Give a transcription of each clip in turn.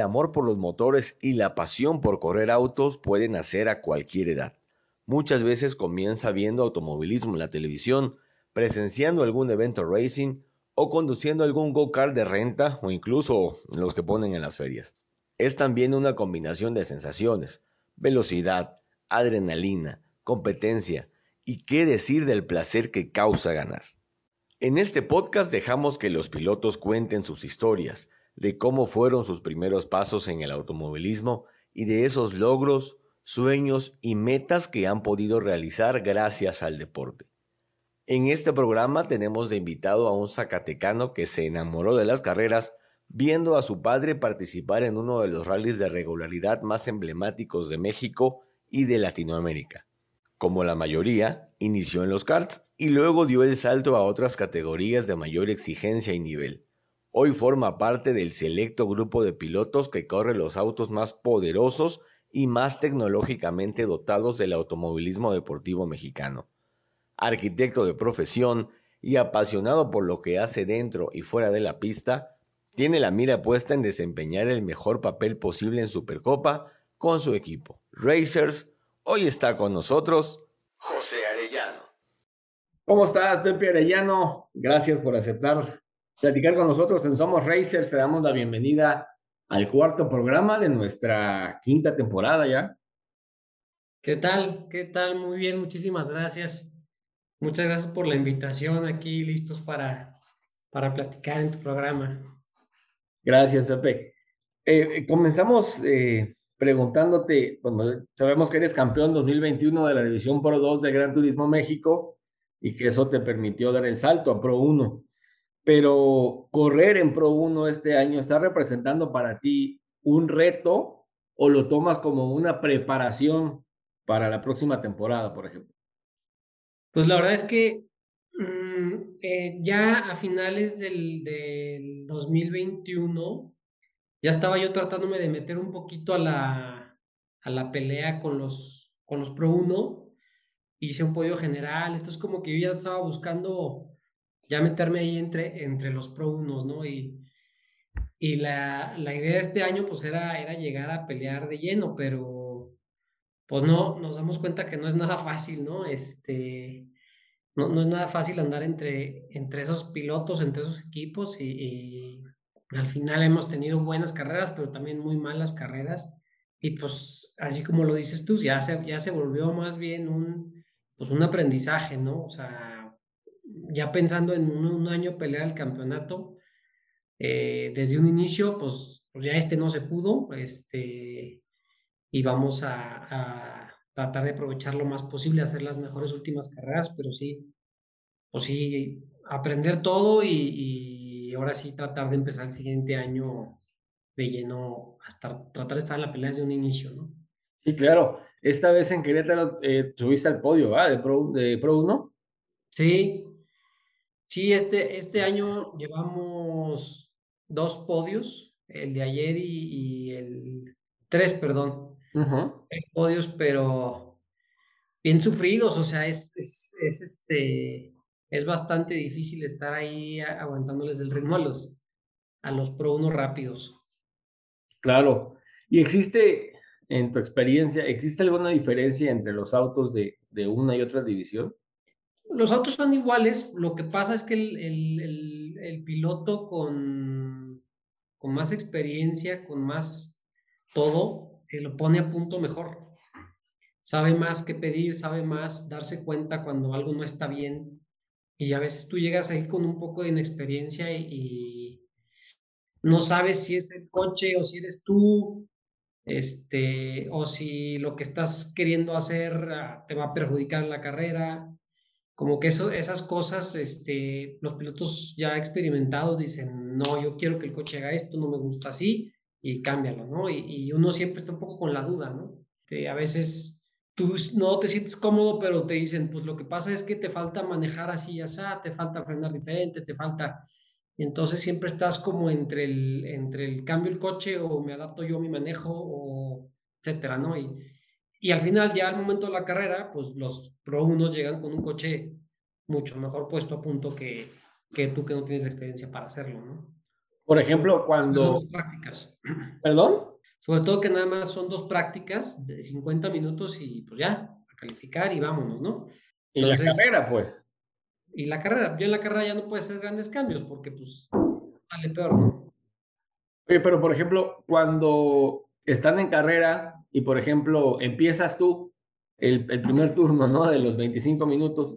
Amor por los motores y la pasión por correr autos pueden nacer a cualquier edad. Muchas veces comienza viendo automovilismo en la televisión, presenciando algún evento racing o conduciendo algún go-kart de renta o incluso los que ponen en las ferias. Es también una combinación de sensaciones, velocidad, adrenalina, competencia y qué decir del placer que causa ganar. En este podcast dejamos que los pilotos cuenten sus historias, de cómo fueron sus primeros pasos en el automovilismo y de esos logros, sueños y metas que han podido realizar gracias al deporte. En este programa tenemos de invitado a un zacatecano que se enamoró de las carreras viendo a su padre participar en uno de los rallies de regularidad más emblemáticos de México y de Latinoamérica. Como la mayoría, inició en los karts y luego dio el salto a otras categorías de mayor exigencia y nivel. Hoy forma parte del selecto grupo de pilotos que corre los autos más poderosos y más tecnológicamente dotados del automovilismo deportivo mexicano. Arquitecto de profesión y apasionado por lo que hace dentro y fuera de la pista, tiene la mira puesta en desempeñar el mejor papel posible en Supercopa con su equipo. Racers, hoy está con nosotros José Arellano. ¿Cómo estás, Pepe Arellano? Gracias por aceptar platicar con nosotros en Somos Racers. Te damos la bienvenida al cuarto programa de nuestra quinta temporada ya. ¿Qué tal? ¿Qué tal? Muy bien, muchísimas gracias. Muchas gracias por la invitación aquí, listos para, para platicar en tu programa. Gracias, Pepe. Eh, eh, comenzamos eh, preguntándote, bueno, sabemos que eres campeón 2021 de la División Pro 2 de Gran Turismo México y que eso te permitió dar el salto a Pro 1 pero correr en Pro 1 este año está representando para ti un reto o lo tomas como una preparación para la próxima temporada, por ejemplo? Pues la verdad es que mm, eh, ya a finales del, del, 2021 ya estaba yo tratándome de meter un poquito a la, a la pelea con los, con los Pro 1. Hice un podio general, entonces como que yo ya estaba buscando ya meterme ahí entre, entre los Pro unos, ¿no? Y, y la, la, idea de este año pues era, era llegar a pelear de lleno, pero pues no, nos damos cuenta que no es nada fácil, ¿no? Este, no, no es nada fácil andar entre, entre esos pilotos, entre esos equipos y, al final hemos tenido buenas carreras, pero también muy malas carreras. Y pues así como lo dices tú, ya se, ya se volvió más bien un, pues un aprendizaje, ¿no? O sea, ya pensando en un, año pelear el campeonato, eh, desde un inicio, pues, pues, ya este no se pudo, este, y vamos a, tratar de aprovechar lo más posible, hacer las mejores últimas carreras, pero sí, pues sí, aprender todo y, ahora sí tratar de empezar el siguiente año de lleno, hasta tratar de estar en la pelea desde un inicio, ¿no? Sí, claro. Esta vez en Querétaro eh, subiste al podio, ¿ah? De Pro, de Pro 1. Sí, Sí, este, este año llevamos dos podios, el de ayer y, el tres, perdón. Tres podios, pero bien sufridos, o sea, es, es, este, es bastante difícil estar ahí aguantándoles el ritmo a los, a los Pro 1 rápidos. Claro. ¿Y existe, en tu experiencia, existe alguna diferencia entre los autos de, de una y otra división? Los autos son iguales, lo que pasa es que el, piloto con, más experiencia, con más todo, eh, lo pone a punto mejor. Sabe más que pedir, sabe más darse cuenta cuando algo no está bien. Y a veces tú llegas ahí con un poco de inexperiencia y, no sabes si es el coche o si eres tú, este, o si lo que estás queriendo hacer ah, te va a perjudicar en la carrera como que esas cosas, este, los pilotos ya experimentados dicen, no, yo quiero que el coche haga esto, no me gusta así, y cámbialo, ¿no? Y, y uno siempre está un poco con la duda, ¿no? a veces tú no te sientes cómodo, pero te dicen, pues lo que pasa es que te falta manejar así y así, te falta frenar diferente, te falta... Y entonces siempre estás como entre el, entre el cambio el coche o me adapto yo a mi manejo o etcétera, ¿no? Y, y al final, ya al momento de la carrera, pues los Pro unos llegan con un coche mucho mejor puesto a punto que, que tú que no tienes la experiencia para hacerlo, ¿no? Por ejemplo, cuando... Son dos prácticas. ¿Perdón? Sobre todo que nada más son dos prácticas de 50 minutos y pues ya, a calificar y vámonos, ¿no? y la carrera, pues. Y la carrera, ya en la carrera ya no puedes hacer grandes cambios porque pues sale peor, ¿no? Oye, pero por ejemplo, cuando están en carrera y, por ejemplo, empiezas tú el, primer turno, ¿no? De los 25 minutos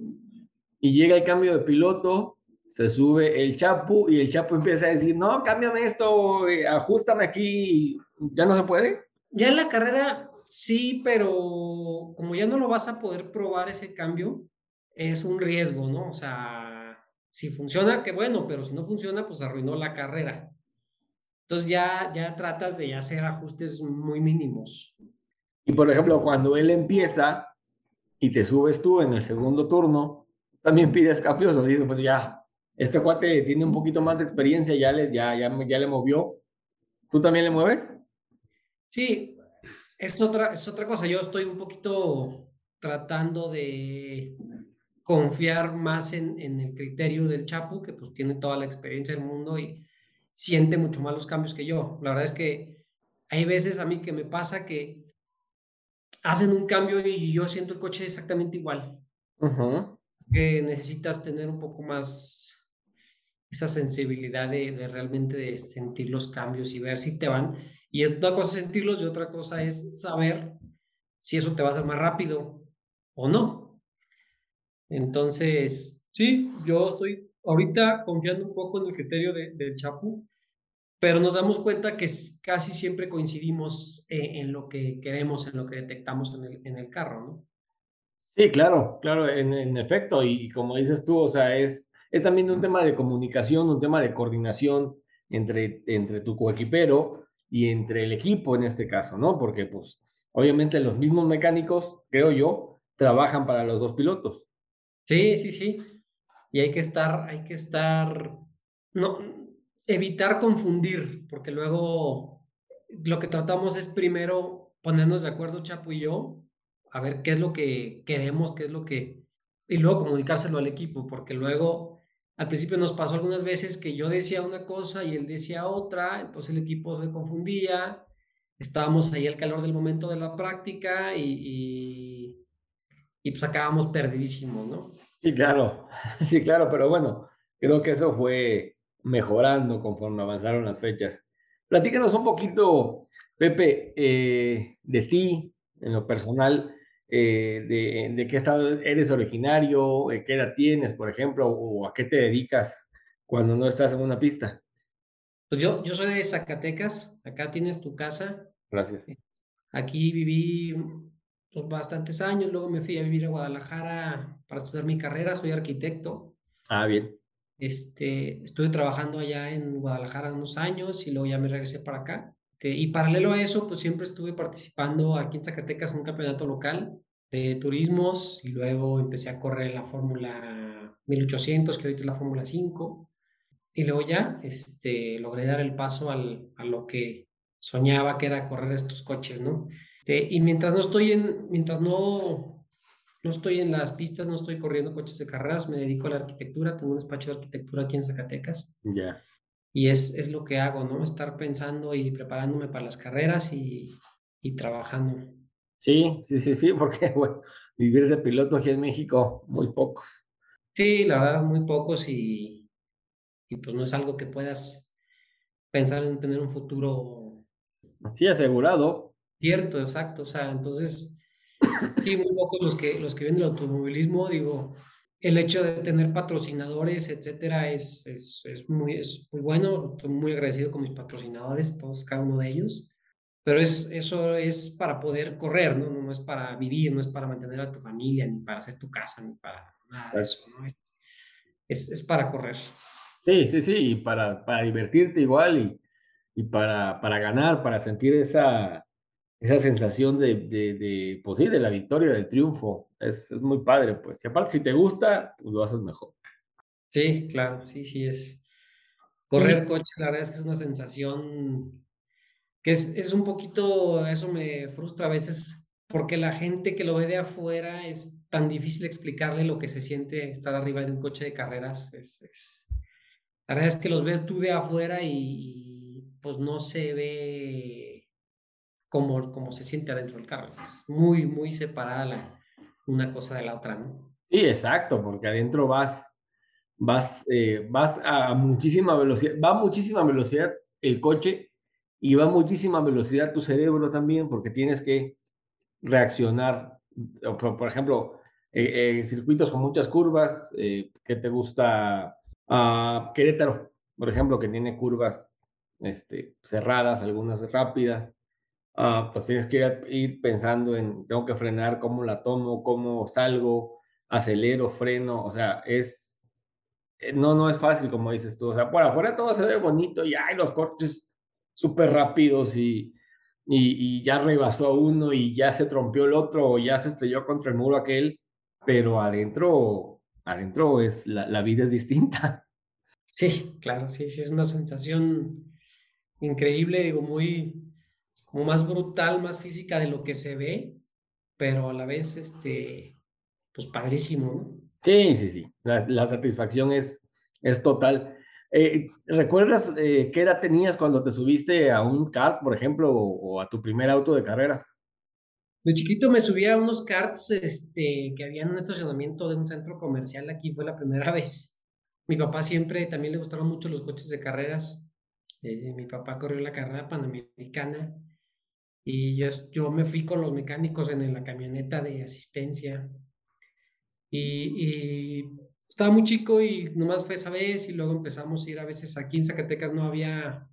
y llega el cambio de piloto, se sube el Chapu y el Chapu empieza a decir, no, cámbiame esto, eh, ajustame aquí, ¿ya no se puede? Ya en la carrera sí, pero como ya no lo vas a poder probar ese cambio, es un riesgo, ¿no? O sea, si funciona, qué bueno, pero si no funciona, pues arruinó la carrera. Entonces ya, ya tratas de hacer ajustes muy mínimos. Y por ejemplo, cuando él empieza y te subes tú en el segundo turno, también pides cambios o dices, pues ya, este cuate tiene un poquito más de experiencia, ya le, ya, ya, ya le movió. ¿Tú también le mueves? Sí, es otra, es otra cosa. Yo estoy un poquito tratando de confiar más en, en el criterio del Chapu, que pues tiene toda la experiencia del mundo y siente mucho más los cambios que yo. La verdad es que hay veces a mí que me pasa que hacen un cambio y yo siento el coche exactamente igual. Que necesitas tener un poco más esa sensibilidad de, realmente de sentir los cambios y ver si te van. Y otra cosa es sentirlos y otra cosa es saber si eso te va a hacer más rápido o no. Entonces, sí, yo estoy ahorita confiando un poco en el criterio de, del Chapu, pero nos damos cuenta que casi siempre coincidimos eh, en, lo que queremos, en lo que detectamos en el, en el carro, ¿no? Sí, claro, claro, en, en, efecto, y como dices tú, o sea, es, es también un tema de comunicación, un tema de coordinación entre, entre tu coequipero y entre el equipo en este caso, ¿no? Porque pues obviamente los mismos mecánicos, creo yo, trabajan para los dos pilotos. Sí, sí, sí y hay que estar, hay que estar, no, evitar confundir, porque luego lo que tratamos es primero ponernos de acuerdo Chapo y yo, a ver qué es lo que queremos, qué es lo que, y luego comunicárselo al equipo, porque luego al principio nos pasó algunas veces que yo decía una cosa y él decía otra, entonces el equipo se confundía, estábamos ahí al calor del momento de la práctica y, y, y pues acabamos perdidísimos, ¿no? Sí, claro, sí, claro, pero bueno, creo que eso fue mejorando conforme avanzaron las fechas. Platícanos un poquito, Pepe, eh, de ti, en lo personal, eh, de, de, qué estado eres originario, eh, qué edad tienes, por ejemplo, o a qué te dedicas cuando no estás en una pista. Pues yo, yo soy de Zacatecas, acá tienes tu casa. Gracias. Aquí viví pues, bastantes años, luego me fui a vivir a Guadalajara para estudiar mi carrera, soy arquitecto. Ah, bien. Este, estuve trabajando allá en Guadalajara unos años y luego ya me regresé para acá. Este, y paralelo a eso, pues siempre estuve participando aquí en Zacatecas en un campeonato local de turismos y luego empecé a correr la Fórmula 1800, que ahorita es la Fórmula 5. Y luego ya este, logré dar el paso al, a lo que soñaba que era correr estos coches, ¿no? Este, y mientras no estoy en, mientras no, no estoy en las pistas, no estoy corriendo coches de carreras, me dedico a la arquitectura, tengo un despacho de arquitectura aquí en Zacatecas. Ya. Y es, es lo que hago, ¿no? Estar pensando y preparándome para las carreras y, y trabajando. Sí, sí, sí, sí, porque bueno, vivir de piloto aquí en México, muy pocos. Sí, la verdad, muy pocos y, y pues no es algo que puedas pensar en tener un futuro. Así asegurado. Cierto, exacto. O sea, entonces, sí, muy pocos los que, los que ven el automovilismo, digo, el hecho de tener patrocinadores, etcétera, es, es, es, muy, es muy bueno. Estoy muy agradecido con mis patrocinadores, todos, cada uno de ellos. Pero es, eso es para poder correr, ¿no? No, no es para vivir, no es para mantener a tu familia, ni para hacer tu casa, ni para nada de eso, ¿no? Es, es para correr. Sí, sí, sí, y para, para divertirte igual y, y para, para ganar, para sentir esa, esa sensación de, de, de, pues sí, de la victoria, del triunfo. Es, es muy padre, pues. Y aparte, si te gusta, pues lo haces mejor. Sí, claro, sí, sí, es. Correr coches, la verdad es que es una sensación que es, es un poquito, eso me frustra a veces, porque la gente que lo ve de afuera es tan difícil explicarle lo que se siente estar arriba de un coche de carreras. Es, es, la verdad es que los ves tú de afuera y, pues no se ve como, como se siente adentro del carro. Es muy, muy separada una cosa de la otra, ¿no? Sí, exacto, porque adentro vas, vas, eh, vas a muchísima velocidad, va a muchísima velocidad el coche y va a muchísima velocidad tu cerebro también, porque tienes que reaccionar. Por, por ejemplo, eh, eh, circuitos con muchas curvas, ¿qué te gusta? Uh, Querétaro, por ejemplo, que tiene curvas este, cerradas, algunas rápidas, uh, pues tienes que ir, ir, pensando en, tengo que frenar, cómo la tomo, cómo salgo, acelero, freno, o sea, es, no, no es fácil como dices tú, o sea, por afuera todo se ve bonito y hay los coches súper rápidos y, y, y, ya rebasó a uno y ya se trompió el otro o ya se estrelló contra el muro aquel, pero adentro, adentro es, la, la vida es distinta. Sí, claro, sí, sí, es una sensación increíble, digo, muy, como más brutal, más física de lo que se ve, pero a la vez, este, pues padrísimo, ¿no? Sí, sí, sí, la, la satisfacción es, es total. Eh, ¿Recuerdas eh, qué edad tenías cuando te subiste a un kart, por ejemplo, o, o, a tu primer auto de carreras? De chiquito me subía a unos karts este, que había en un estacionamiento de un centro comercial. Aquí fue la primera vez. Mi papá siempre también le gustaron mucho los coches de carreras. Eh, mi papá corrió la carrera panamericana y yo, yo me fui con los mecánicos en la camioneta de asistencia. Y, y estaba muy chico y nomás fue esa vez y luego empezamos a ir a veces aquí en Zacatecas no había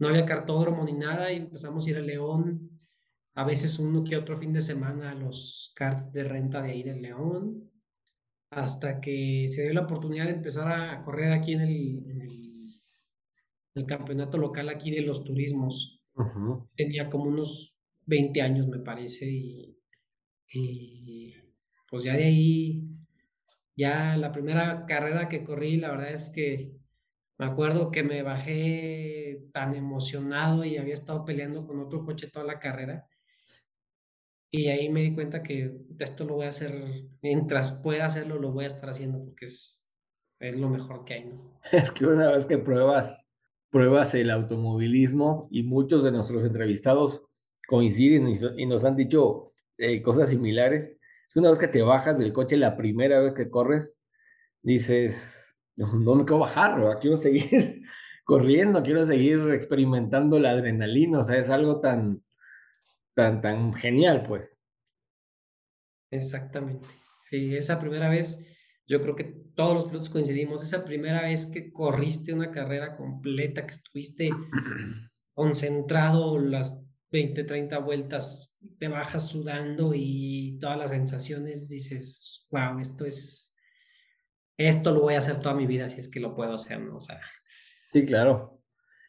no había cartódromo ni nada y empezamos a ir a León a veces uno que otro fin de semana a los karts de renta de ahí de León hasta que se dio la oportunidad de empezar a correr aquí en el, en el, el campeonato local aquí de los turismos uh -huh. tenía como unos 20 años me parece y, y pues ya de ahí ya la primera carrera que corrí, la verdad es que me acuerdo que me bajé tan emocionado y había estado peleando con otro coche toda la carrera. Y ahí me di cuenta que esto lo voy a hacer, mientras pueda hacerlo, lo voy a estar haciendo porque es, es lo mejor que hay, ¿no? Es que una vez que pruebas, pruebas el automovilismo y muchos de nuestros entrevistados coinciden y, nos han dicho eh, cosas similares, es una vez que te bajas del coche la primera vez que corres, dices, no, me quiero bajar, quiero seguir corriendo, quiero seguir experimentando la adrenalina, o sea, es algo tan, tan, tan genial, pues. Exactamente. Sí, esa primera vez, yo creo que todos los pilotos coincidimos, esa primera vez que corriste una carrera completa, que estuviste concentrado las 20, 30 vueltas, te bajas sudando y todas las sensaciones, dices, wow, esto es, esto lo voy a hacer toda mi vida si es que lo puedo hacer, ¿no? O sea. Sí, claro.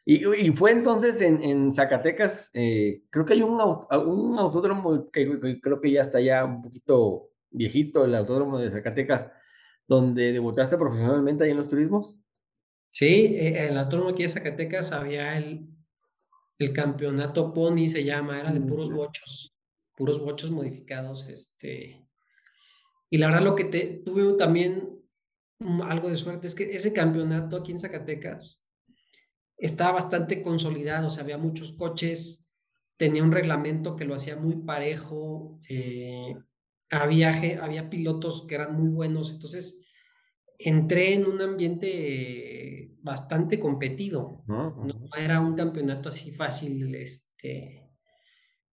Y, y fue entonces en, en Zacatecas, eh, creo que hay un, un autódromo que, que, creo que ya está ya un poquito viejito, el autódromo de Zacatecas, donde debutaste profesionalmente ahí en los turismos. Sí, el autódromo aquí de Zacatecas había el, el campeonato Pony se llama, era de puros bochos, puros bochos modificados, este, y la verdad lo que te, tuve también algo de suerte es que ese campeonato aquí en Zacatecas estaba bastante consolidado, o sea, había muchos coches, tenía un reglamento que lo hacía muy parejo, eh, había, había pilotos que eran muy buenos, entonces entré en un ambiente bastante competido. -huh. No era un campeonato así fácil. Este,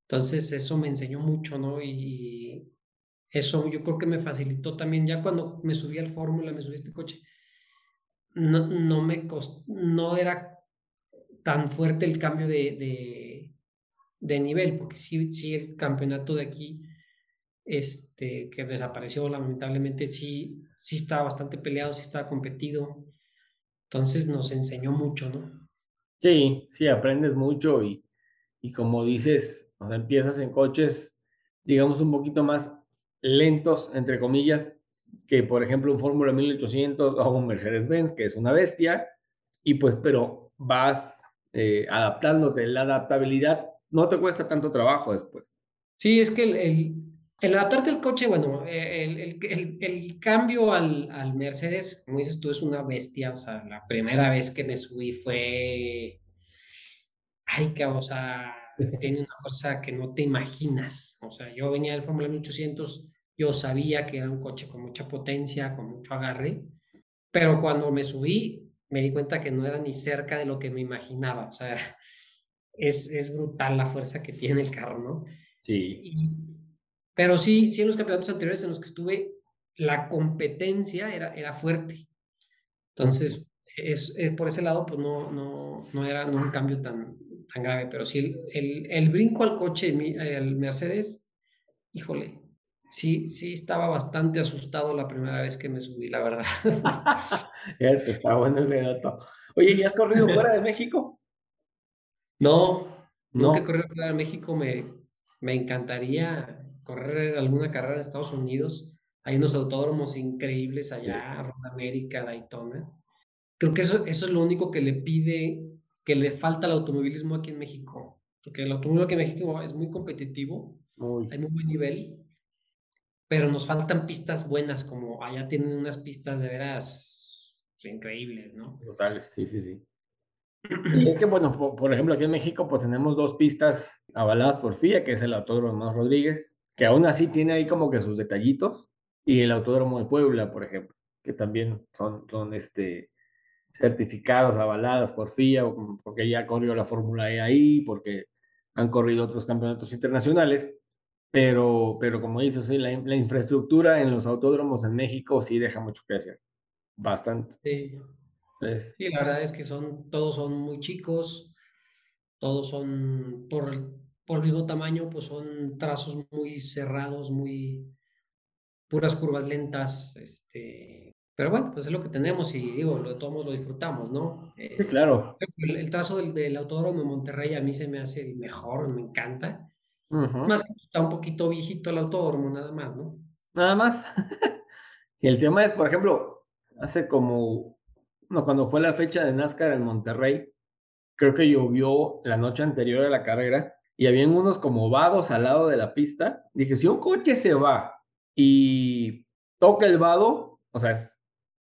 entonces eso me enseñó mucho, ¿no? Y eso yo creo que me facilitó también. Ya cuando me subí al Fórmula, me subí a este coche, no, no me costó, no era tan fuerte el cambio de, de, de nivel, porque sí, sí, el campeonato de aquí este, que desapareció lamentablemente, sí, sí estaba bastante peleado, sí estaba competido. Entonces nos enseñó mucho, ¿no? Sí, sí, aprendes mucho y, y como dices, o sea, empiezas en coches, digamos, un poquito más lentos, entre comillas, que por ejemplo un Fórmula 1800 o un Mercedes-Benz, que es una bestia, y pues, pero vas eh, adaptándote. La adaptabilidad no te cuesta tanto trabajo después. Sí, es que el, el, adaptarte al coche, bueno, el, el, el cambio al, al, Mercedes, como dices tú, es una bestia. O sea, la primera vez que me subí fue. Ay, que, o sea, tiene una fuerza que no te imaginas. O sea, yo venía del Fórmula 1800, yo sabía que era un coche con mucha potencia, con mucho agarre, pero cuando me subí, me di cuenta que no era ni cerca de lo que me imaginaba. O sea, es, es brutal la fuerza que tiene el carro, ¿no? Sí. Pero sí, sí en los campeonatos anteriores en los que estuve, la competencia era, era fuerte. Entonces, es, eh, por ese lado, pues no, no, no era un cambio tan, tan grave, pero sí el, el, el brinco al coche, el Mercedes, híjole, sí, sí estaba bastante asustado la primera vez que me subí, la verdad. está bueno ese dato. Oye, ¿y has corrido fuera de México? No, no. nunca he corrido fuera de México. Me, me encantaría correr alguna carrera en Estados Unidos. Hay unos autódromos increíbles allá, Road América, Daytona. Creo que eso, eso es lo único que le pide, que le falta al automovilismo aquí en México. Porque el automovilismo aquí en México es muy competitivo, hay muy buen nivel, pero nos faltan pistas buenas, como allá tienen unas pistas de veras increíbles, ¿no? Totales, sí, sí, sí. Y es que, bueno, por, ejemplo, aquí en México, pues tenemos dos pistas avaladas por FIA, que es el Autódromo Más Rodríguez, que aún así tiene ahí como que sus detallitos, y el Autódromo de Puebla, por ejemplo, que también son, son este, certificados, avaladas por FIA, porque ya corrió la Fórmula E ahí, porque han corrido otros campeonatos internacionales, pero, pero como dices, sí, la, la, infraestructura en los autódromos en México sí deja mucho que hacer. Bastante. Sí. sí, la verdad es que son, todos son muy chicos, todos son por, por el mismo tamaño, pues son trazos muy cerrados, muy puras curvas lentas, este, pero bueno, pues es lo que tenemos y digo, lo, todos lo disfrutamos, ¿no? sí, eh, claro. El, trazo del, del, autódromo de Monterrey a mí se me hace el mejor, me encanta. Más que está un poquito viejito el autódromo, nada más, ¿no? Nada más. y el tema es, por ejemplo, hace como, no, cuando fue la fecha de NASCAR en Monterrey, creo que llovió la noche anterior a la carrera y habían unos como vados al lado de la pista. Dije, si un coche se va y toca el vado, o sea,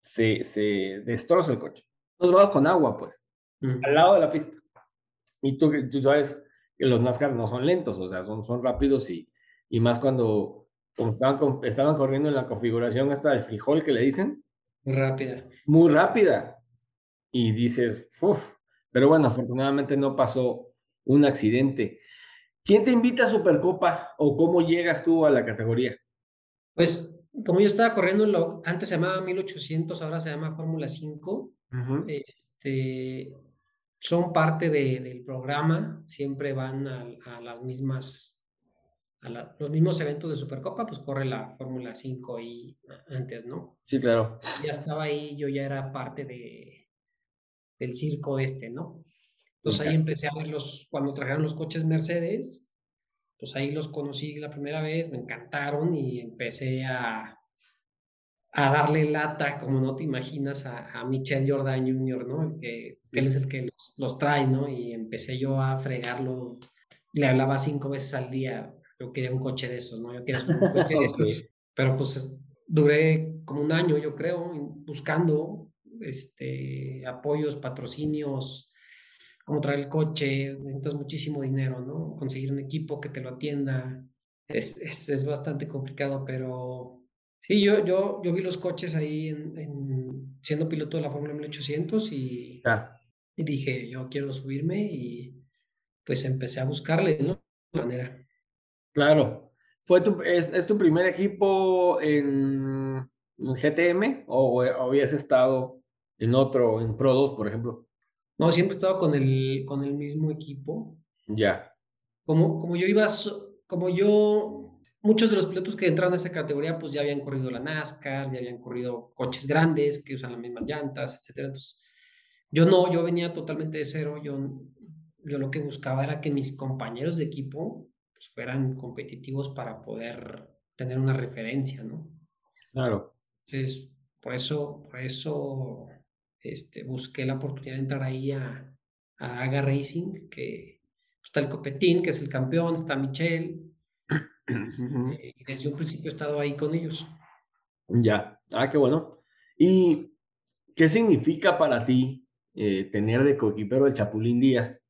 se, se destroza el coche. Los vados con agua, pues, al lado de la pista. Y tú, tú sabes los NASCAR no son lentos, o sea, son, son rápidos y, y más cuando estaban, estaban, corriendo en la configuración hasta el frijol que le dicen. Rápida. Muy rápida. Y dices, uff, pero bueno, afortunadamente no pasó un accidente. ¿Quién te invita a Supercopa o cómo llegas tú a la categoría? Pues como yo estaba corriendo, lo, antes se llamaba 1800, ahora se llama Fórmula 5. este, son parte de, del programa, siempre van a, las mismas, a los mismos eventos de Supercopa, pues corre la Fórmula 5 y antes, ¿no? Sí, claro. Ya estaba ahí, yo ya era parte de, del circo este, ¿no? Entonces ahí empecé a verlos, cuando trajeron los coches Mercedes, pues ahí los conocí la primera vez, me encantaron y empecé a, a darle lata, como no te imaginas, a, a Michel Jordan Jr., ¿no? Que, él es el que los, trae, ¿no? Y empecé yo a fregarlo. Le hablaba cinco veces al día. Yo quería un coche de esos, ¿no? Yo quería un coche de esos. Pero pues duré como un año, yo creo, buscando este, apoyos, patrocinios, cómo traer el coche. Necesitas muchísimo dinero, ¿no? Conseguir un equipo que te lo atienda. Es, es, es bastante complicado, pero Sí, yo, yo, yo vi los coches ahí en, siendo piloto de la Fórmula 1800 y, y dije, yo quiero subirme y pues empecé a buscarle, ¿no? De manera. Claro. ¿Fue tu, es, es tu primer equipo en, GTM o, habías estado en otro, en Pro 2, por ejemplo? No, siempre he estado con el, con el mismo equipo. Ya. Como, como yo iba, como yo muchos de los pilotos que entraron a esa categoría, pues ya habían corrido la NASCAR, ya habían corrido coches grandes que usan las mismas llantas, etcétera. Entonces, yo no, yo venía totalmente de cero. Yo, yo lo que buscaba era que mis compañeros de equipo pues, fueran competitivos para poder tener una referencia, ¿no? Claro. Entonces, por eso, por eso este, busqué la oportunidad de entrar ahí a, a Aga Racing, que pues, está el Copetín, que es el campeón, está Michelle, este, y desde un principio he estado ahí con ellos. Ya, ah, qué bueno. ¿Y qué significa para ti eh, tener de coequipero el Chapulín Díaz?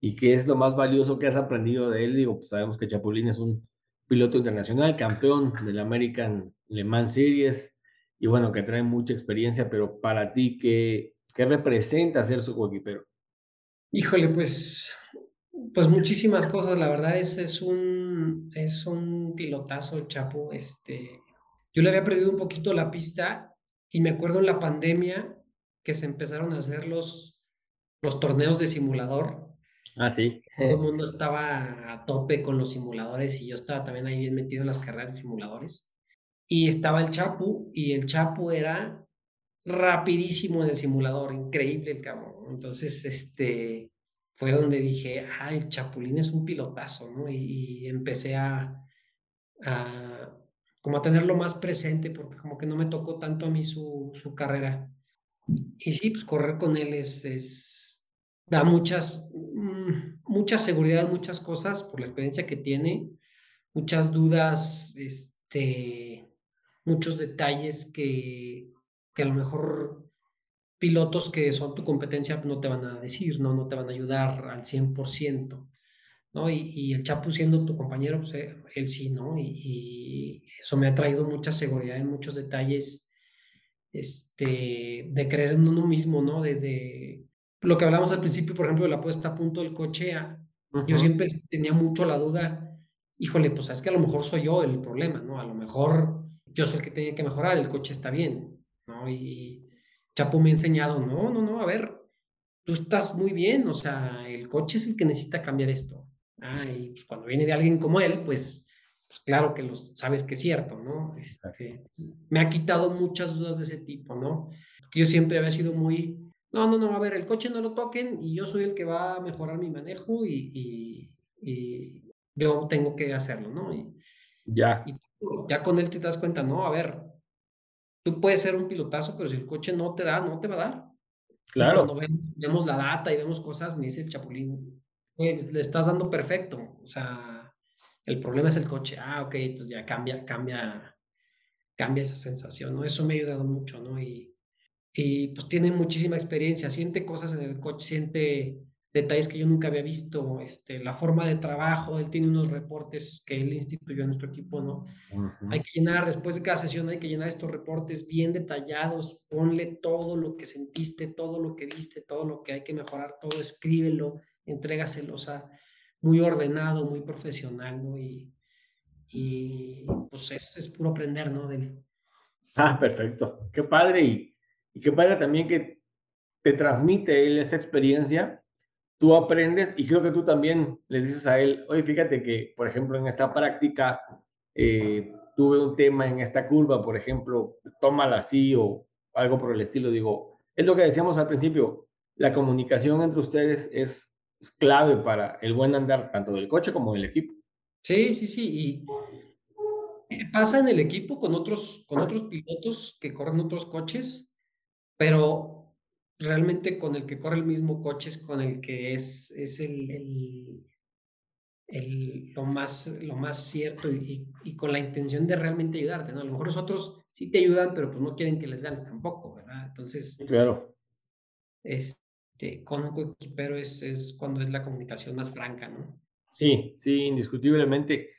¿Y qué es lo más valioso que has aprendido de él? Digo, pues sabemos que Chapulín es un piloto internacional, campeón del American Le Mans Series, y bueno, que trae mucha experiencia, pero para ti, ¿qué, qué representa ser su coequipero? Híjole, pues, pues muchísimas cosas. La verdad es, es un, es un pilotazo el Chapo. Este, yo le había perdido un poquito la pista y me acuerdo en la pandemia que se empezaron a hacer los, los torneos de simulador. Ah, sí. Todo el mundo estaba a tope con los simuladores y yo estaba también ahí bien metido en las carreras de simuladores. Y estaba el Chapu y el Chapu era rapidísimo en el simulador, increíble el cabrón. Entonces, este, fue donde dije, ah, el Chapulín es un pilotazo, ¿no? Y, empecé a, a, como a tenerlo más presente, porque como que no me tocó tanto a mí su, su carrera. Y sí, pues correr con él es, es da muchas, mm, mucha seguridad, muchas cosas por la experiencia que tiene, muchas dudas, este, muchos detalles que, que a lo mejor pilotos que son tu competencia no te van a decir, no, no te van a ayudar al 100%, ¿no? Y, y el Chapu siendo tu compañero, pues eh, él sí, ¿no? Y, eso me ha traído mucha seguridad en muchos detalles, este, de creer en uno mismo, ¿no? De, de lo que hablamos al principio, por ejemplo, de la puesta a punto del coche, yo siempre tenía mucho la duda, híjole, pues es que a lo mejor soy yo el problema, ¿no? A lo mejor yo soy el que tenía que mejorar, el coche está bien, ¿no? Y Chapo me ha enseñado, no, no, no, a ver, tú estás muy bien, o sea, el coche es el que necesita cambiar esto. Ah, y pues cuando viene de alguien como él, pues, pues claro que lo sabes que es cierto, ¿no? Este, me ha quitado muchas dudas de ese tipo, ¿no? Porque yo siempre había sido muy, no, no, no, a ver, el coche no lo toquen y yo soy el que va a mejorar mi manejo y, y, yo tengo que hacerlo, ¿no? Y, ya. Y ya con él te das cuenta, no, a ver, tú puedes ser un pilotazo, pero si el coche no te da, no te va a dar. Claro. cuando vemos, la data y vemos cosas, me dice el Chapulín, le estás dando perfecto. O sea, el problema es el coche. Ah, ok, entonces ya cambia, cambia, cambia esa sensación, ¿no? Eso me ha ayudado mucho, ¿no? Y, y pues tiene muchísima experiencia, siente cosas en el coche, siente detalles que yo nunca había visto, este, la forma de trabajo, él tiene unos reportes que él instituyó en nuestro equipo, ¿no? Hay que llenar, después de cada sesión hay que llenar estos reportes bien detallados, ponle todo lo que sentiste, todo lo que viste, todo lo que hay que mejorar, todo escríbelo, entrégaselo, o sea, muy ordenado, muy profesional, ¿no? Y, y pues eso es puro aprender, ¿no? Del... Ah, perfecto. Qué padre y, y qué padre también que te transmite él esa experiencia tú aprendes y creo que tú también les dices a él, oye, fíjate que, por ejemplo, en esta práctica eh, tuve un tema en esta curva, por ejemplo, tómala así o algo por el estilo. Digo, es lo que decíamos al principio, la comunicación entre ustedes es clave para el buen andar tanto del coche como del equipo. Sí, sí, sí. Y pasa en el equipo con otros, con otros pilotos que corren otros coches, pero realmente con el que corre el mismo coche es con el que es, es el, el, lo, más, lo más cierto y, y, con la intención de realmente ayudarte, ¿no? A lo mejor los otros sí te ayudan, pero pues no quieren que les ganes tampoco, ¿verdad? Entonces, claro. Este, con un coequipero es, es cuando es la comunicación más franca, ¿no? Sí, sí, indiscutiblemente.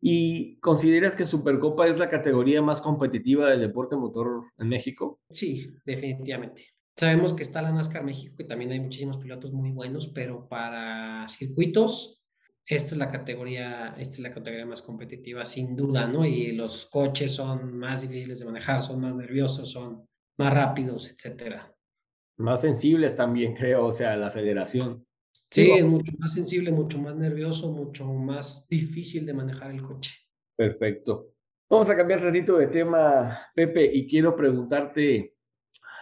¿Y consideras que Supercopa es la categoría más competitiva del deporte motor en México? Sí, definitivamente. Sabemos que está la NASCAR México, que también hay muchísimos pilotos muy buenos, pero para circuitos, esta es la categoría, esta es la categoría más competitiva, sin duda, ¿no? Y los coches son más difíciles de manejar, son más nerviosos, son más rápidos, etcétera. Más sensibles también, creo, o sea, la aceleración. Sí, es mucho más sensible, mucho más nervioso, mucho más difícil de manejar el coche. Perfecto. Vamos a cambiar ratito de tema, Pepe, y quiero preguntarte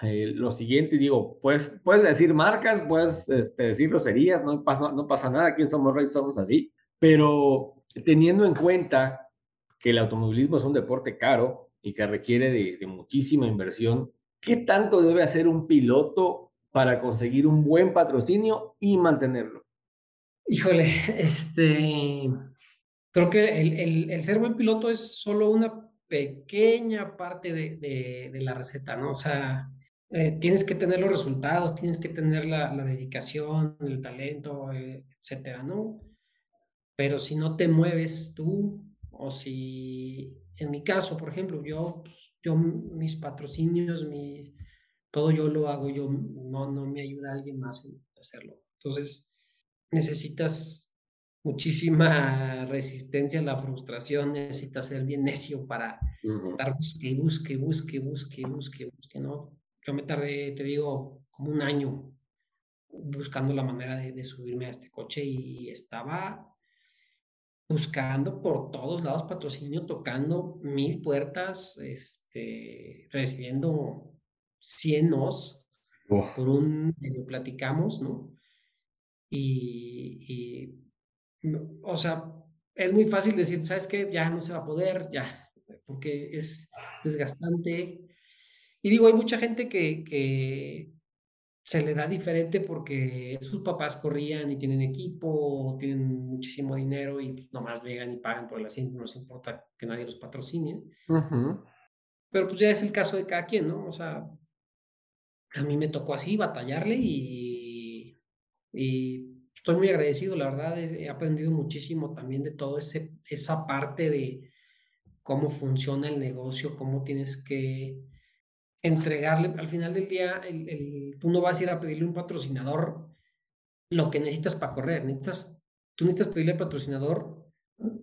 eh, lo siguiente. Digo, pues, puedes decir marcas, puedes este, decir groserías, no pasa, no pasa nada, aquí en Somos Reyes somos así, pero teniendo en cuenta que el automovilismo es un deporte caro y que requiere de, de muchísima inversión, ¿qué tanto debe hacer un piloto para conseguir un buen patrocinio y mantenerlo? Híjole, este, creo que el, el, el ser buen piloto es solo una pequeña parte de, de, de la receta, ¿no? O sea, eh, tienes que tener los resultados, tienes que tener la, la dedicación, el talento, eh, etcétera, ¿no? Pero si no te mueves tú, o si, en mi caso, por ejemplo, yo, pues, yo mis patrocinios, mis, todo yo lo hago, yo no, no me ayuda alguien más en hacerlo. Entonces, necesitas muchísima resistencia a la frustración, necesitas ser bien necio para uh -huh. estar busque, busque, busque, busque, busque, busque, ¿no? Yo me tardé, te digo, como un año buscando la manera de, de subirme a este coche y estaba buscando por todos lados patrocinio, tocando mil puertas, este, recibiendo 100 nos oh. por un, lo platicamos, ¿no? Y, y, o sea, es muy fácil decir, ¿sabes qué? Ya no se va a poder, ya, porque es desgastante. Y digo, hay mucha gente que, que se le da diferente porque sus papás corrían y tienen equipo, tienen muchísimo dinero y pues nomás llegan y pagan por el asiento, no les importa que nadie los patrocine. Uh -huh. Pero pues ya es el caso de cada quien, ¿no? O sea, a mí me tocó así batallarle y, y estoy muy agradecido, la verdad, he aprendido muchísimo también de todo ese, esa parte de cómo funciona el negocio, cómo tienes que entregarle, al final del día, el, el, tú no vas a ir a pedirle a un patrocinador lo que necesitas para correr, necesitas, tú necesitas pedirle al patrocinador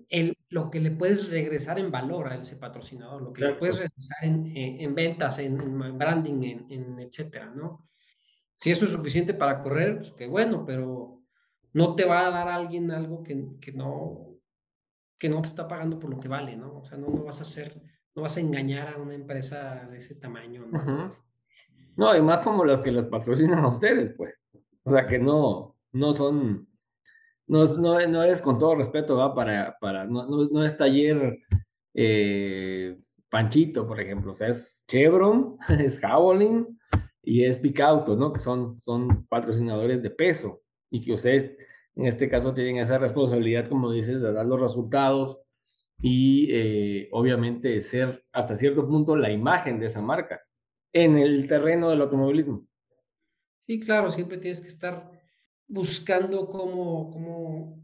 el, lo que le puedes regresar en valor a ese patrocinador, lo que claro. le puedes regresar en, en, en ventas, en, en, branding, en, etcétera, ¿no? Si eso es suficiente para correr, pues qué bueno, pero no te va a dar a alguien algo que, que, no, que no te está pagando por lo que vale, ¿no? O sea, no, no vas a hacer no vas a engañar a una empresa de ese tamaño. ¿no? Uh -huh. no, y más como las que las patrocinan a ustedes, pues. O sea, que no, no son, no, no, no es con todo respeto, ¿va? Para, para, no, no, no es taller eh, Panchito, por ejemplo. O sea, es Chevron, es Javelin y es Picauto, ¿no? Que son, son patrocinadores de peso y que ustedes, en este caso, tienen esa responsabilidad, como dices, de dar los resultados, y eh, obviamente ser hasta cierto punto la imagen de esa marca en el terreno del automovilismo. Sí, claro, siempre tienes que estar buscando cómo, cómo,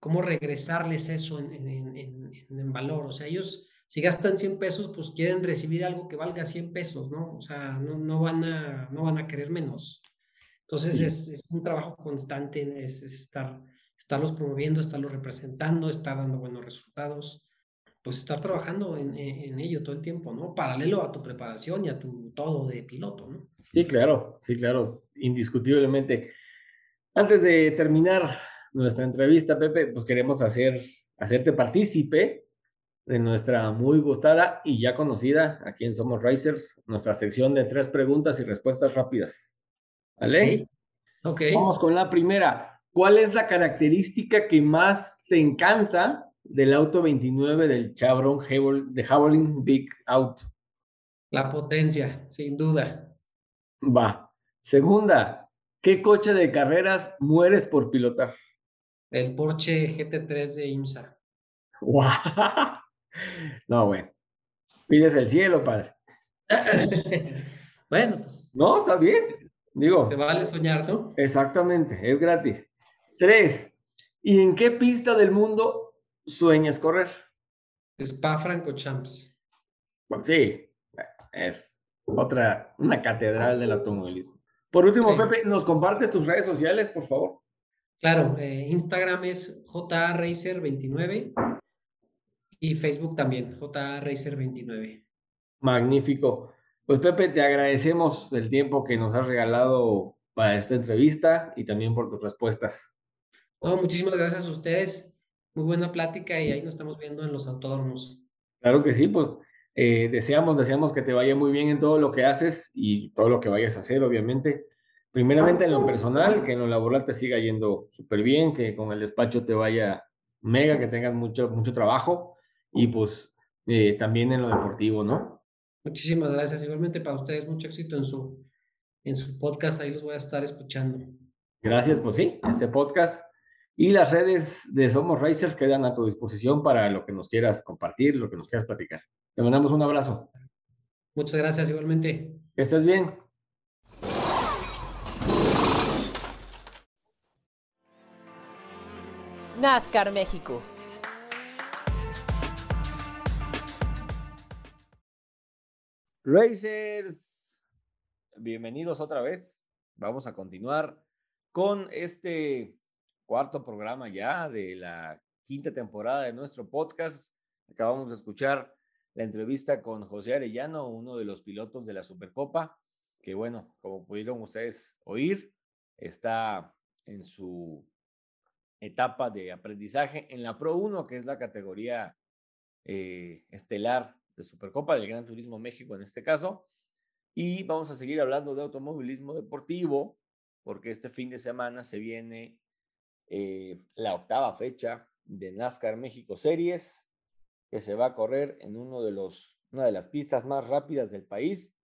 cómo regresarles eso en, en, en, en, valor. O sea, ellos si gastan 100 pesos, pues quieren recibir algo que valga 100 pesos, ¿no? O sea, no, no, van, a, no van a querer menos. Entonces sí. es, es, un trabajo constante, es, es estar estarlos promoviendo, estarlos representando, estar dando buenos resultados, pues estar trabajando en, en, ello todo el tiempo, ¿no? Paralelo a tu preparación y a tu todo de piloto, ¿no? Sí, claro, sí, claro, indiscutiblemente. Antes de terminar nuestra entrevista, Pepe, pues queremos hacer, hacerte partícipe de nuestra muy gustada y ya conocida aquí en Somos Racers, nuestra sección de tres preguntas y respuestas rápidas. ¿Vale? Ok. okay. Vamos con la primera. ¿Cuál es la característica que más te encanta del auto 29 del Chevron de Javelin Big Out? La potencia, sin duda. Va. Segunda, ¿qué coche de carreras mueres por pilotar? El Porsche GT3 de IMSA. ¡Wow! No, bueno. Pides el cielo, padre. bueno, pues. No, está bien. Digo. Se vale soñar, ¿no? Exactamente, es gratis. Tres. ¿Y en qué pista del mundo sueñas correr? Spa Francorchamps. Bueno, sí, es otra, una catedral del automovilismo. Por último, sí. Pepe, ¿nos compartes tus redes sociales, por favor? Claro, eh, Instagram es JRacer29 y Facebook también, JRacer29. Magnífico. Pues Pepe, te agradecemos el tiempo que nos has regalado para esta entrevista y también por tus respuestas. No, muchísimas gracias a ustedes. muy buena plática y ahí nos estamos viendo en los autódromos. Claro que sí, pues eh, deseamos, deseamos que te vaya muy bien en todo lo que haces y todo lo que vayas a hacer, obviamente. Primeramente en lo personal, que en lo laboral te siga yendo súper bien, que con el despacho te vaya mega, que tengas mucho, mucho trabajo y pues eh, también en lo deportivo, ¿no? Muchísimas gracias. Igualmente para ustedes, mucho éxito en su, en su podcast. Ahí los voy a estar escuchando. Gracias, pues sí, este podcast y las redes de Somos Racers quedan a tu disposición para lo que nos quieras compartir, lo que nos quieras platicar. Te mandamos un abrazo. Muchas gracias, igualmente. Que estés bien. NASCAR México. Racers, bienvenidos otra vez. Vamos a continuar con este cuarto programa ya de la quinta temporada de nuestro podcast. Acabamos de escuchar la entrevista con José Arellano, uno de los pilotos de la Supercopa, que bueno, como pudieron ustedes oír, está en su etapa de aprendizaje en la Pro 1, que es la categoría eh, estelar de Supercopa del Gran Turismo México en este caso. Y vamos a seguir hablando de automovilismo deportivo, porque este fin de semana se viene eh, la octava fecha de NASCAR México Series, que se va a correr en uno de los, una de las pistas más rápidas del país.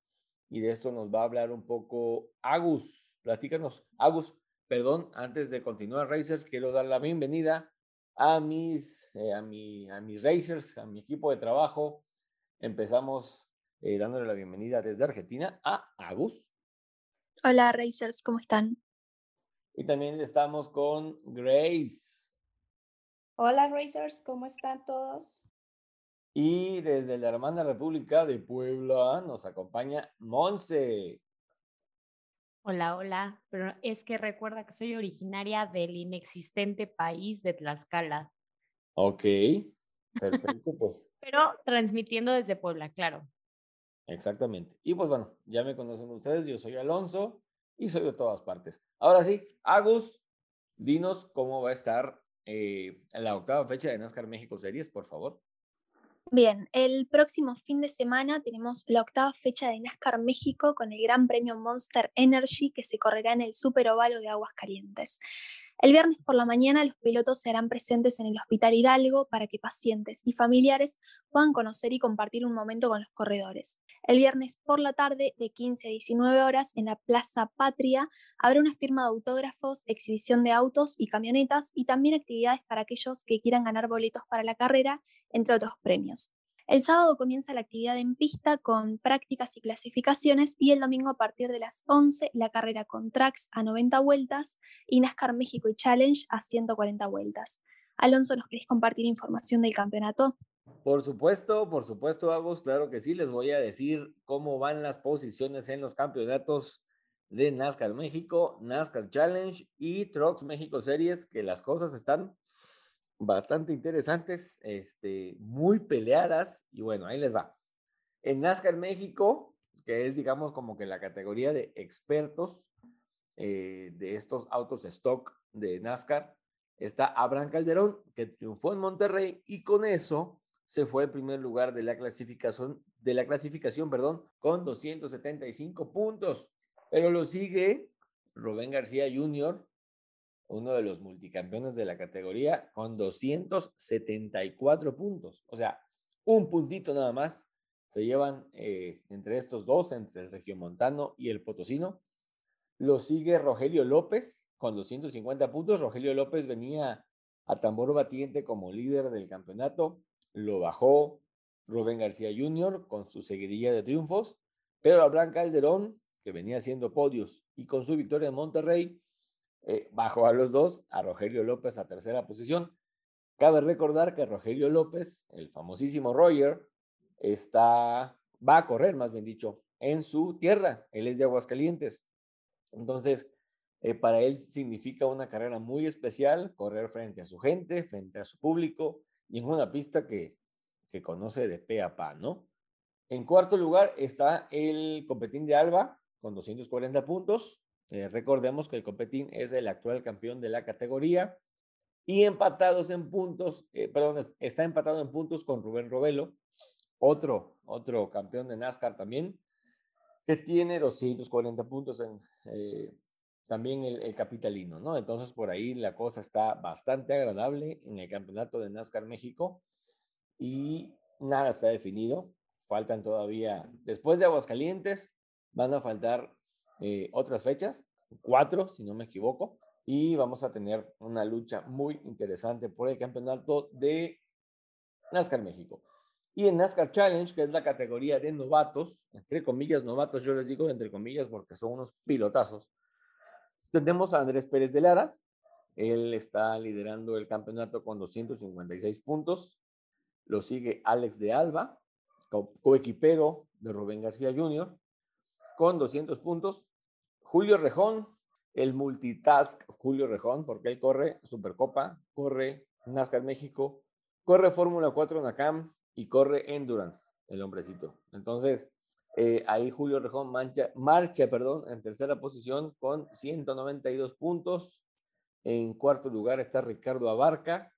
Y de esto nos va a hablar un poco Agus. Platícanos, Agus, perdón, antes de continuar, Racers, quiero dar la bienvenida a mis, eh, a, mi, a mis Racers, a mi equipo de trabajo. Empezamos eh, dándole la bienvenida desde Argentina a Agus. Hola, Racers, ¿cómo están? Y también estamos con Grace. Hola Racers, ¿cómo están todos? Y desde la hermana República de Puebla nos acompaña Monse. Hola, hola, pero es que recuerda que soy originaria del inexistente país de Tlaxcala. Ok, perfecto, pues. pero transmitiendo desde Puebla, claro. Exactamente. Y pues bueno, ya me conocen ustedes, yo soy Alonso y soy de todas partes. Ahora sí, Agus, dinos cómo va a estar eh, la octava fecha de NASCAR México Series, por favor. Bien, el próximo fin de semana tenemos la octava fecha de NASCAR México con el Gran Premio Monster Energy que se correrá en el Super Ovalo de Aguascalientes. El viernes por la mañana los pilotos serán presentes en el Hospital Hidalgo para que pacientes y familiares puedan conocer y compartir un momento con los corredores. El viernes por la tarde de 15 a 19 horas en la Plaza Patria habrá una firma de autógrafos, exhibición de autos y camionetas y también actividades para aquellos que quieran ganar boletos para la carrera, entre otros premios. El sábado comienza la actividad en pista con prácticas y clasificaciones y el domingo a partir de las 11 la carrera con tracks a 90 vueltas y NASCAR México y Challenge a 140 vueltas. Alonso, ¿nos querés compartir información del campeonato? Por supuesto, por supuesto, Agos, claro que sí, les voy a decir cómo van las posiciones en los campeonatos de NASCAR México, NASCAR Challenge y Trucks México Series, que las cosas están bastante interesantes, este, muy peleadas, y bueno, ahí les va. En NASCAR México, que es digamos como que la categoría de expertos eh, de estos autos stock de NASCAR, está Abraham Calderón, que triunfó en Monterrey y con eso se fue al primer lugar de la clasificación, de la clasificación, perdón, con 275 puntos. Pero lo sigue Rubén García Jr., uno de los multicampeones de la categoría, con 274 puntos. O sea, un puntito nada más se llevan eh, entre estos dos, entre el regiomontano y el potosino. Lo sigue Rogelio López con 250 puntos. Rogelio López venía a tambor batiente como líder del campeonato. Lo bajó Rubén García Jr. con su seguidilla de triunfos. Pero Abraham Calderón, que venía haciendo podios y con su victoria en Monterrey, eh, bajó a los dos, a Rogelio López a tercera posición. Cabe recordar que Rogelio López, el famosísimo Roger, está, va a correr, más bien dicho, en su tierra. Él es de Aguascalientes. Entonces, eh, para él significa una carrera muy especial, correr frente a su gente, frente a su público y en una pista que, que conoce de pe a pa, ¿no? En cuarto lugar está el Competín de Alba con 240 puntos. Eh, recordemos que el Competín es el actual campeón de la categoría. y empatados en puntos, eh, perdón, está empatado en puntos con Rubén Robelo, otro, otro campeón de NASCAR también, que tiene 240 puntos en eh, también el, el, capitalino, ¿no? Entonces por ahí la cosa está bastante agradable en el campeonato de NASCAR México y nada está definido. Faltan todavía, después de Aguascalientes, van a faltar eh, otras fechas, cuatro, si no me equivoco, y vamos a tener una lucha muy interesante por el campeonato de NASCAR México. Y en NASCAR Challenge, que es la categoría de novatos, entre comillas novatos, yo les digo entre comillas porque son unos pilotazos, tenemos a Andrés Pérez de Lara, él está liderando el campeonato con 256 puntos, lo sigue Alex de Alba, coequipero de Rubén García Jr., con 200 puntos. Julio Rejón, el multitask Julio Rejón, porque él corre Supercopa, corre NASCAR México, corre Fórmula 4 NACAM y corre Endurance, el hombrecito. Entonces, eh, ahí Julio Rejón marcha perdón, en tercera posición con 192 puntos. En cuarto lugar está Ricardo Abarca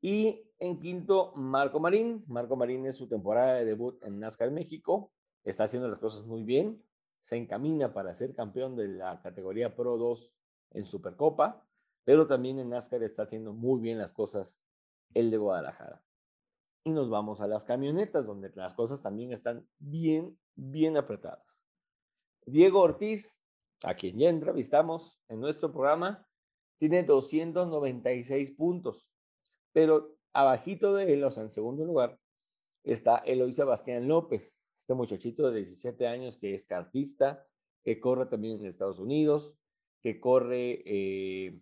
y en quinto, Marco Marín. Marco Marín es su temporada de debut en NASCAR México. Está haciendo las cosas muy bien. Se encamina para ser campeón de la categoría Pro 2 en Supercopa, pero también en NASCAR está haciendo muy bien las cosas el de Guadalajara. Y nos vamos a las camionetas, donde las cosas también están bien, bien apretadas. Diego Ortiz, a quien ya entrevistamos en nuestro programa, tiene 296 puntos pero abajito de él, o sea, en segundo lugar, está Eloy Sebastián López, este muchachito de 17 años que es cartista, que corre también en Estados Unidos, que corre, eh,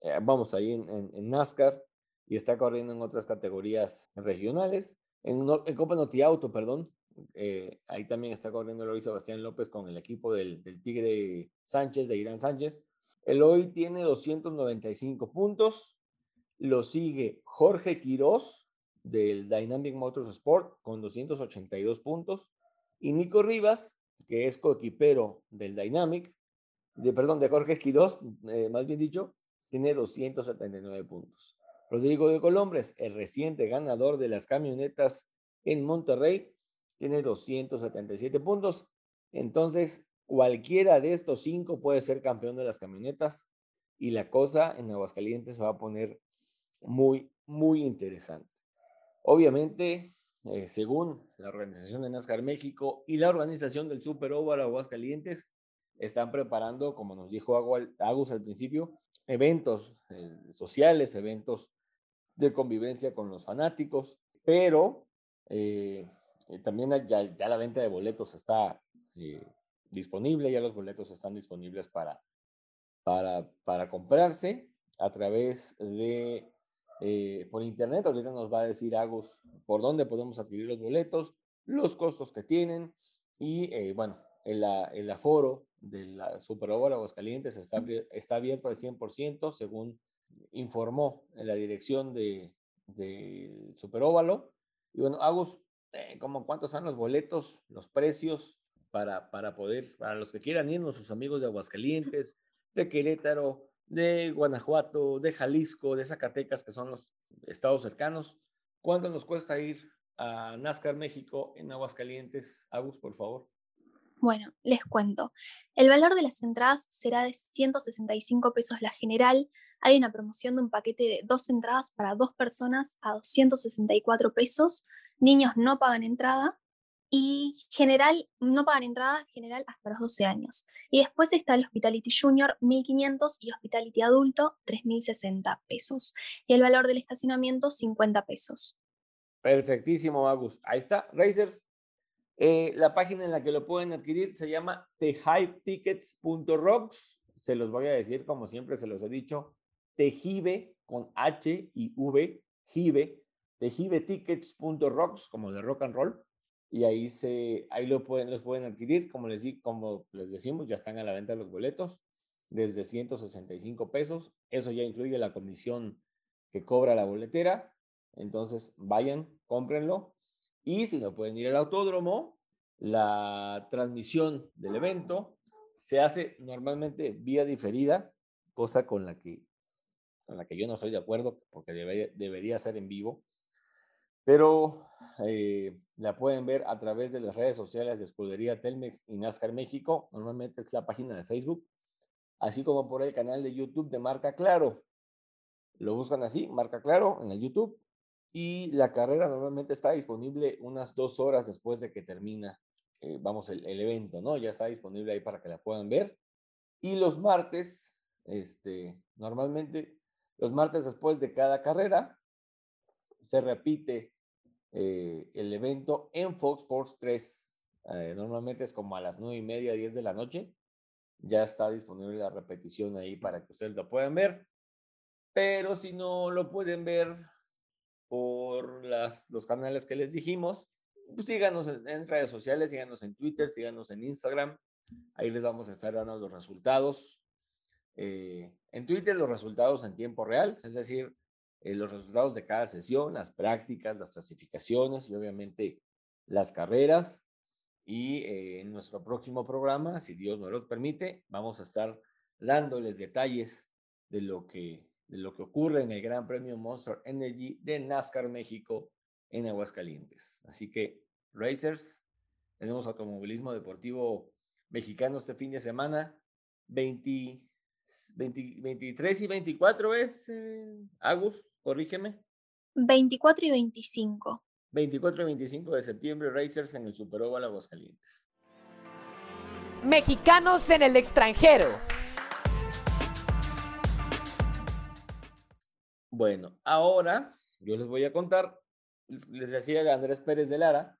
eh, vamos, ahí en, NASCAR y está corriendo en otras categorías regionales. En, en Copa Noti Auto, perdón, eh, ahí también está corriendo Eloy Sebastián López con el equipo del, del Tigre Sánchez, de Irán Sánchez. Eloy tiene 295 puntos, lo sigue Jorge Quirós del Dynamic Motorsport con 282 puntos. Y Nico Rivas, que es coequipero del Dynamic, de, perdón, de Jorge Quirós, eh, más bien dicho, tiene 279 puntos. Rodrigo de Colombres, el reciente ganador de las camionetas en Monterrey, tiene 277 puntos. Entonces, cualquiera de estos cinco puede ser campeón de las camionetas y la cosa en Aguascalientes va a poner muy, muy interesante. Obviamente, eh, según la organización de NASCAR México y la organización del Super Oval Aguascalientes, están preparando, como nos dijo Agus al principio, eventos eh, sociales, eventos de convivencia con los fanáticos, pero eh, también ya, ya, la venta de boletos está disponible, ya los boletos están disponibles para, para, para comprarse a través de eh, por internet. Ahorita nos va a decir Agus por dónde podemos adquirir los boletos, los costos que tienen y, eh, bueno, el, el, aforo de la Super Bowl Aguascalientes está, está abierto al 100%, según informó en la dirección del de Super Óvalo. Y bueno, Agus, eh, ¿cómo cuántos son los boletos, los precios para, para poder, para los que quieran ir, nuestros amigos de Aguascalientes, de Querétaro, de Guanajuato, de Jalisco, de Zacatecas, que son los estados cercanos. ¿Cuánto nos cuesta ir a NASCAR México en Aguascalientes? Agus, por favor. Bueno, les cuento. El valor de las entradas será de 165 pesos la general. Hay una promoción de un paquete de dos entradas para dos personas a 264 pesos. Niños no pagan entrada y general, no pagan entrada general hasta los 12 años. Y después está el Hospitality Junior, 1.500 y Hospitality Adulto, 3.060 pesos. Y el valor del estacionamiento, 50 pesos. Perfectísimo, Agus. Ahí está, Racers. Eh, la página en la que lo pueden adquirir se llama thehypetickets.rocks. Se los voy a decir, como siempre se los he dicho, tejibe con H y V, jibe, tejibetickets.rocks, como de rock and roll y ahí, se, ahí lo pueden, los pueden adquirir. Como les, como les decimos, ya están a la venta los boletos desde 165 pesos. Eso ya incluye la comisión que cobra la boletera. Entonces, vayan, cómprenlo. Y si no pueden ir al autódromo, la transmisión del evento se hace normalmente vía diferida, cosa con la que con la que yo no estoy de acuerdo porque debería, debería ser en vivo, pero eh, la pueden ver a través de las redes sociales de Escudería Telmex y NASCAR México. Normalmente es la página de Facebook, así como por el canal de YouTube de Marca Claro. Lo buscan así, Marca Claro, en el YouTube. Y la carrera normalmente está disponible unas dos horas después de que termina, eh, vamos, el, el, evento, ¿no? Ya está disponible ahí para que la puedan ver. Y los martes, este, normalmente, los martes después de cada carrera, se repite eh, el evento en Fox Sports 3. Eh, normalmente es como a las nueve y media, 10 de la noche. Ya está disponible la repetición ahí para que ustedes lo puedan ver. Pero si no lo pueden ver por las, los canales que les dijimos, pues síganos en, redes sociales, síganos en Twitter, síganos en Instagram. Ahí les vamos a estar dando los resultados. Eh, en Twitter los resultados en tiempo real, es decir, eh, los resultados de cada sesión, las prácticas, las clasificaciones y obviamente las carreras. Y eh, en nuestro próximo programa, si Dios nos lo permite, vamos a estar dándoles detalles de lo que, de lo que ocurre en el Gran Premio Monster Energy de NASCAR México en Aguascalientes. Así que, Racers, tenemos automovilismo deportivo mexicano este fin de semana. 20, 23 y 24 es, eh, Agus, corrígeme. 24 y 25. 24 y 25 de septiembre, Racers en el Super Oval Aguascalientes. Mexicanos en el extranjero. Bueno, ahora yo les voy a contar, les decía Andrés Pérez de Lara.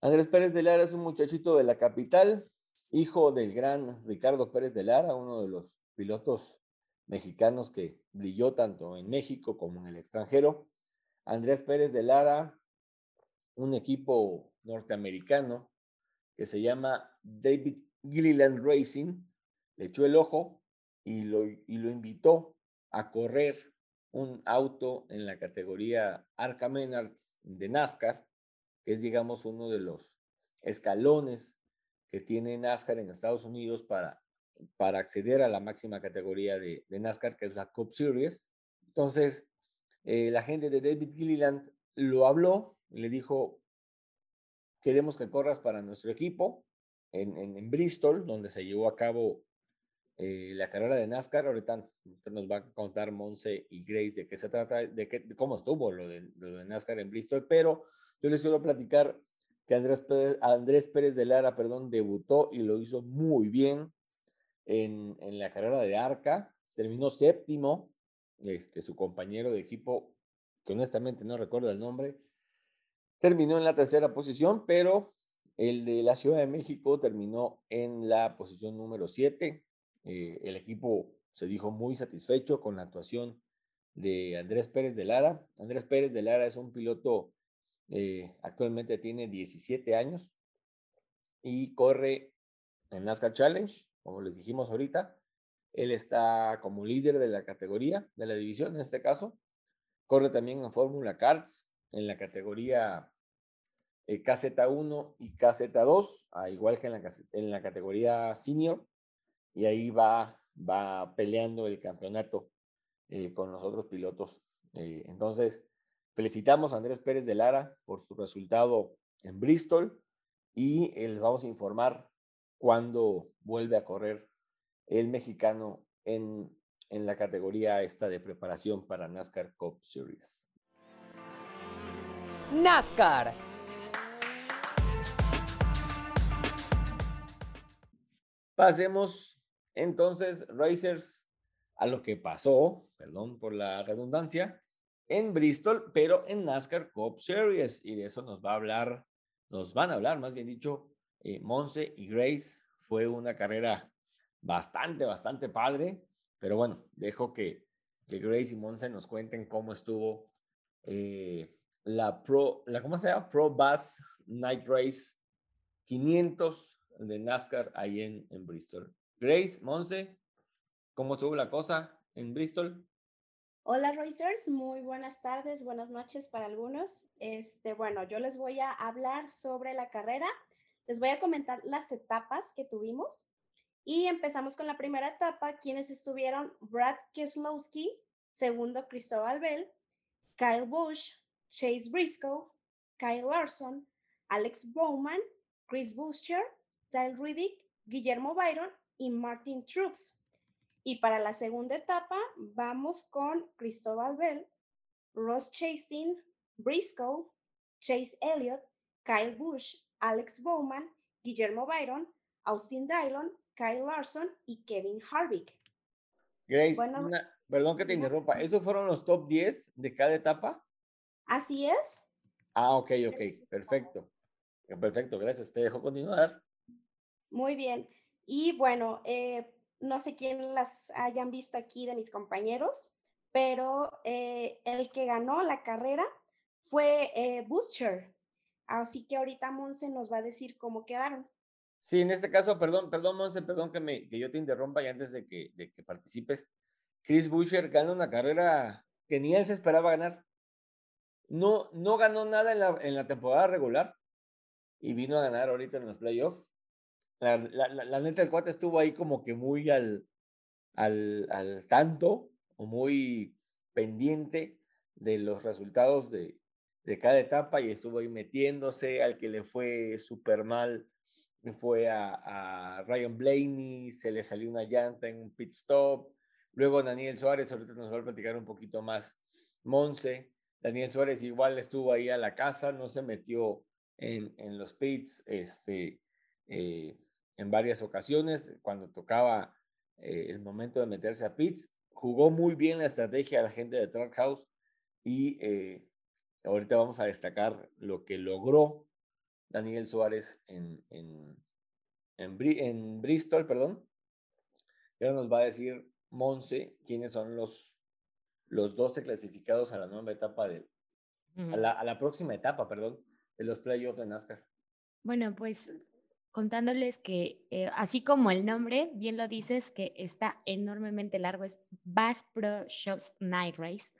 Andrés Pérez de Lara es un muchachito de la capital, hijo del gran Ricardo Pérez de Lara, uno de los pilotos mexicanos que brilló tanto en México como en el extranjero. Andrés Pérez de Lara, un equipo norteamericano que se llama David Gilliland Racing, le echó el ojo y lo, y lo invitó a correr un auto en la categoría Arca Menards de NASCAR, que es, digamos, uno de los escalones que tiene NASCAR en Estados Unidos para para acceder a la máxima categoría de, NASCAR, que es la Cup Series. Entonces, eh, la gente de David Gilliland lo habló, le dijo, queremos que corras para nuestro equipo en, Bristol, donde se llevó a cabo eh, la carrera de NASCAR. Ahorita nos va a contar Monse y Grace de qué se trata, de, qué, cómo estuvo lo de, de NASCAR en Bristol, pero yo les quiero platicar que Andrés Pérez de Lara, perdón, debutó y lo hizo muy bien en, la carrera de Arca, terminó séptimo, este, su compañero de equipo, que honestamente no recuerdo el nombre, terminó en la tercera posición, pero el de la Ciudad de México terminó en la posición número siete. Eh, el equipo se dijo muy satisfecho con la actuación de Andrés Pérez de Lara. Andrés Pérez de Lara es un piloto, eh, actualmente tiene 17 años y corre en NASCAR Challenge como les dijimos ahorita. Él está como líder de la categoría, de la división en este caso. Corre también en Fórmula Cards en la categoría eh, KZ1 y KZ2, a igual que en la, en la categoría senior. Y ahí va, va peleando el campeonato eh, con los otros pilotos. Eh, entonces, felicitamos a Andrés Pérez de Lara por su resultado en Bristol y les vamos a informar cuando vuelve a correr el mexicano en, en la categoría esta de preparación para NASCAR Cup Series. NASCAR. Pasemos entonces, Racers, a lo que pasó, perdón por la redundancia, en Bristol, pero en NASCAR Cup Series. Y de eso nos va a hablar, nos van a hablar, más bien dicho, eh, Monse y Grace. Fue una carrera bastante, bastante padre, pero bueno, dejo que, Grace y Monse nos cuenten cómo estuvo eh, la Pro, la, ¿cómo se llama? Pro Night Race 500 de NASCAR ahí en, en Bristol. Grace, Monse, ¿cómo estuvo la cosa en Bristol? Hola Racers, muy buenas tardes, buenas noches para algunos. Este, bueno, yo les voy a hablar sobre la carrera les voy a comentar las etapas que tuvimos y empezamos con la primera etapa, quienes estuvieron Brad Keselowski, segundo Cristóbal Bell, Kyle Busch, Chase Briscoe, Kyle Larson, Alex Bowman, Chris Buescher, Tyler Riddick, Guillermo Byron y Martin Truex. Y para la segunda etapa vamos con Cristóbal Bell, Ross Chastain, Briscoe, Chase Elliott, Kyle Busch, Alex Bowman, Guillermo Byron, Austin Dillon, Kyle Larson y Kevin Harvick. Grace, perdón que te interrumpa, ¿esos fueron los top 10 de cada etapa? Así es. Ah, ok, ok, perfecto. Perfecto, gracias. Te dejo continuar. Muy bien. Y bueno, eh, no sé quién las hayan visto aquí de mis compañeros, pero eh, el que ganó la carrera fue eh, Así que ahorita Monse nos va a decir cómo quedaron. Sí, en este caso, perdón, perdón, Monse, perdón que, me, que yo te interrumpa y antes de que, de que participes. Chris Buescher gana una carrera que ni él se esperaba ganar. No, no ganó nada en la, en la temporada regular y vino a ganar ahorita en los playoffs. La, la, la, neta, el cuate estuvo ahí como que muy al, al, al tanto o muy pendiente de los resultados de, de cada etapa y estuvo ahí metiéndose al que le fue súper mal fue a, Ryan Blaney, se le salió una llanta en un pit stop, luego Daniel Suárez, ahorita nos va a platicar un poquito más Monse, Daniel Suárez igual estuvo ahí a la casa, no se metió en, en los pits este, eh, en varias ocasiones. Cuando tocaba eh, el momento de meterse a pits, jugó muy bien la estrategia de la gente de Trackhouse y eh, ahorita vamos a destacar lo que logró Daniel Suárez en, en, en, Bristol, perdón. Y ahora nos va a decir Monse quiénes son los, los 12 clasificados a la nueva etapa de, a, la, a la próxima etapa, perdón, de los playoffs de NASCAR. Bueno, pues contándoles que eh, así como el nombre, bien lo dices, que está enormemente largo, es Bass Pro Shops Night Race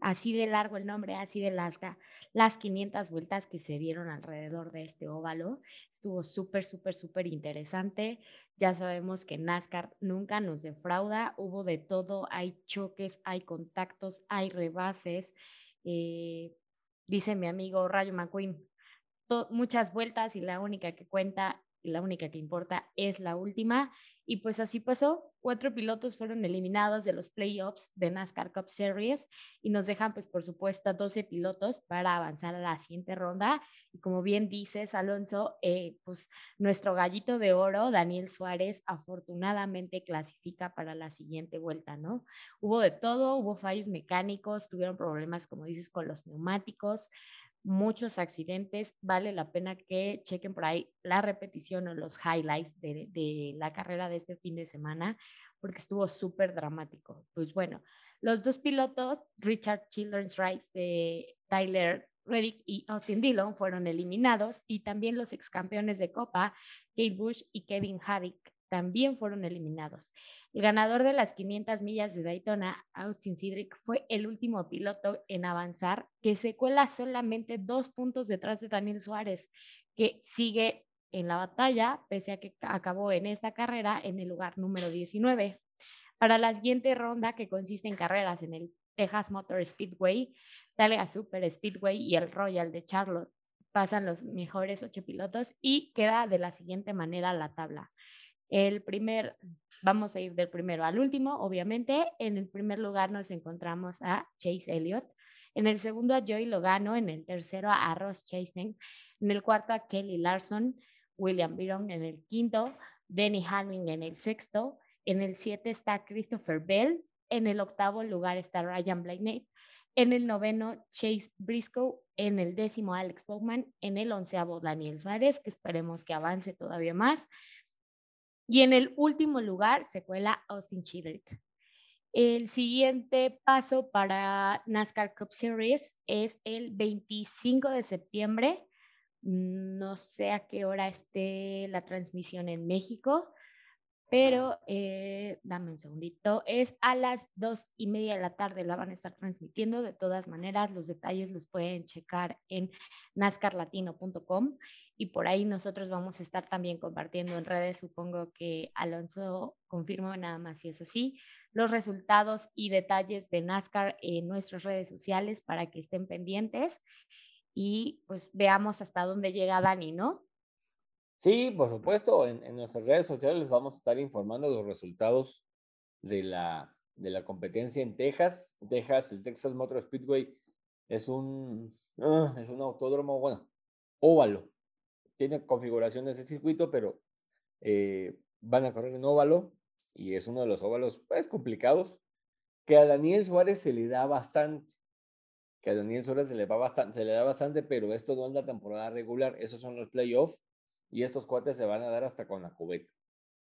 así de largo el nombre, así de larga, las 500 vueltas que se dieron alrededor de este óvalo. Estuvo súper, súper, súper interesante. Ya sabemos que NASCAR nunca nos defrauda, hubo de todo, hay choques, hay contactos, hay rebases. Eh, dice mi amigo Rayo McQueen, muchas vueltas y la única que cuenta la única que importa es la última. Y pues así pasó. Cuatro pilotos fueron eliminados de los playoffs de NASCAR Cup Series y nos dejan, pues por supuesto, 12 pilotos para avanzar a la siguiente ronda. Y como bien dices, Alonso, eh, pues nuestro gallito de oro, Daniel Suárez, afortunadamente clasifica para la siguiente vuelta, ¿no? Hubo de todo, hubo fallos mecánicos, tuvieron problemas, como dices, con los neumáticos muchos accidentes. Vale la pena que chequen por ahí la repetición o los highlights de, la carrera de este fin de semana, porque estuvo súper dramático. Pues bueno, los dos pilotos, Richard Children's Rights de Tyler Reddick y Austin Dillon fueron eliminados y también los ex campeones de Copa, Kate Bush y Kevin Harvick también fueron eliminados. El ganador de las 500 millas de Daytona, Austin Cedric, fue el último piloto en avanzar, que se cuela solamente dos puntos detrás de Daniel Suárez, que sigue en la batalla, pese a que acabó en esta carrera en el lugar número 19. Para la siguiente ronda, que consiste en carreras en el Texas Motor Speedway, Talga Super Speedway y el Royal de Charlotte, pasan los mejores ocho pilotos y queda de la siguiente manera la tabla. El primer, vamos a ir del primero al último, obviamente. En el primer lugar nos encontramos a Chase Elliott. En el segundo a Joey Logano. En el tercero a Ross Chastain. En el cuarto a Kelly Larson. William Byron en el quinto. Denny Hamlin en el sexto. En el siete está Christopher Bell. En el octavo lugar está Ryan Blaney. En el noveno, Chase Briscoe. En el décimo, Alex Bowman. En el onceavo, Daniel Suárez, que esperemos que avance todavía más. Y en el último lugar se cuela Austin Chidrick. El siguiente paso para NASCAR Cup Series es el 25 de septiembre. No sé a qué hora esté la transmisión en México, pero eh, dame un segundito. Es a las dos y media de la tarde la van a estar transmitiendo. De todas maneras, los detalles los pueden checar en nascarlatino.com y por ahí nosotros vamos a estar también compartiendo en redes, supongo que Alonso confirma nada más si es así, los resultados y detalles de NASCAR en nuestras redes sociales para que estén pendientes y pues veamos hasta dónde llega Dani, ¿no? Sí, por supuesto, en, nuestras redes sociales les vamos a estar informando los resultados de la, de la competencia en Texas. Texas, el Texas Motor Speedway es un, ah, es un autódromo, bueno, óvalo. Tiene configuraciones de circuito, pero eh, van a correr en óvalo y es uno de los óvalos pues complicados que a Daniel Suárez se le da bastante. Que a Daniel Suárez se le, va bastante, se le da bastante, pero esto no es la temporada regular, esos son los playoffs y estos cuates se van a dar hasta con la cubeta.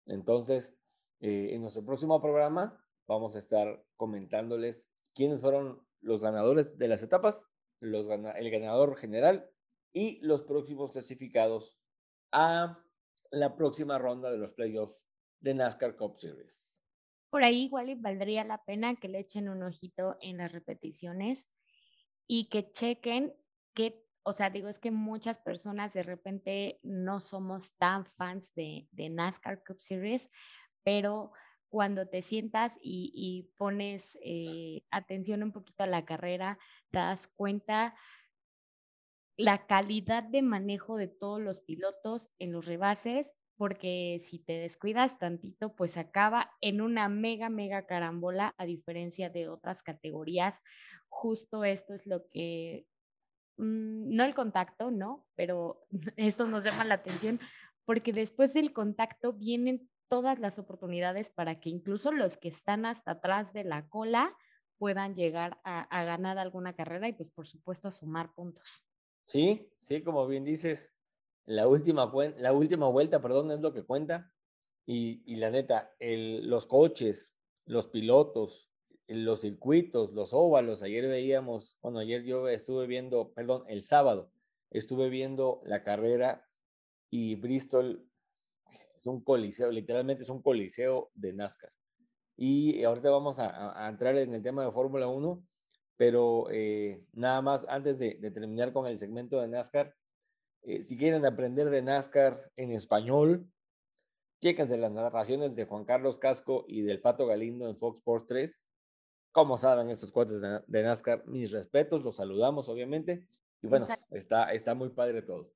Entonces, eh, en nuestro próximo programa vamos a estar comentándoles quiénes fueron los ganadores de las etapas, los el ganador general y los próximos clasificados a la próxima ronda de los playoffs de NASCAR Cup Series. Por ahí igual valdría la pena que le echen un ojito en las repeticiones y que chequen que, o sea, digo, es que muchas personas de repente no somos tan fans de, de NASCAR Cup Series, pero cuando te sientas y, pones eh, atención un poquito a la carrera, te das cuenta la calidad de manejo de todos los pilotos en los rebases, porque si te descuidas tantito, pues acaba en una mega, mega carambola, a diferencia de otras categorías. Justo esto es lo que, mm, no el contacto, ¿no? Pero esto nos llama la atención, porque después del contacto vienen todas las oportunidades para que incluso los que están hasta atrás de la cola puedan llegar a, ganar alguna carrera y pues por supuesto a sumar puntos. Sí, sí, como bien dices, la última, la última vuelta, perdón, es lo que cuenta. Y, y la neta, el, los coches, los pilotos, los circuitos, los óvalos, ayer veíamos, bueno, ayer yo estuve viendo, perdón, el sábado, estuve viendo la carrera y Bristol es un coliseo, literalmente es un coliseo de NASCAR. Y ahorita vamos a, entrar en el tema de Fórmula 1, pero eh, nada más antes de, terminar con el segmento de NASCAR, eh, si quieren aprender de NASCAR en español, chéquense las narraciones de Juan Carlos Casco y del Pato Galindo en Fox Sports 3. Como saben estos cuates de, de NASCAR, mis respetos, los saludamos obviamente. Y bueno, está, está muy padre todo.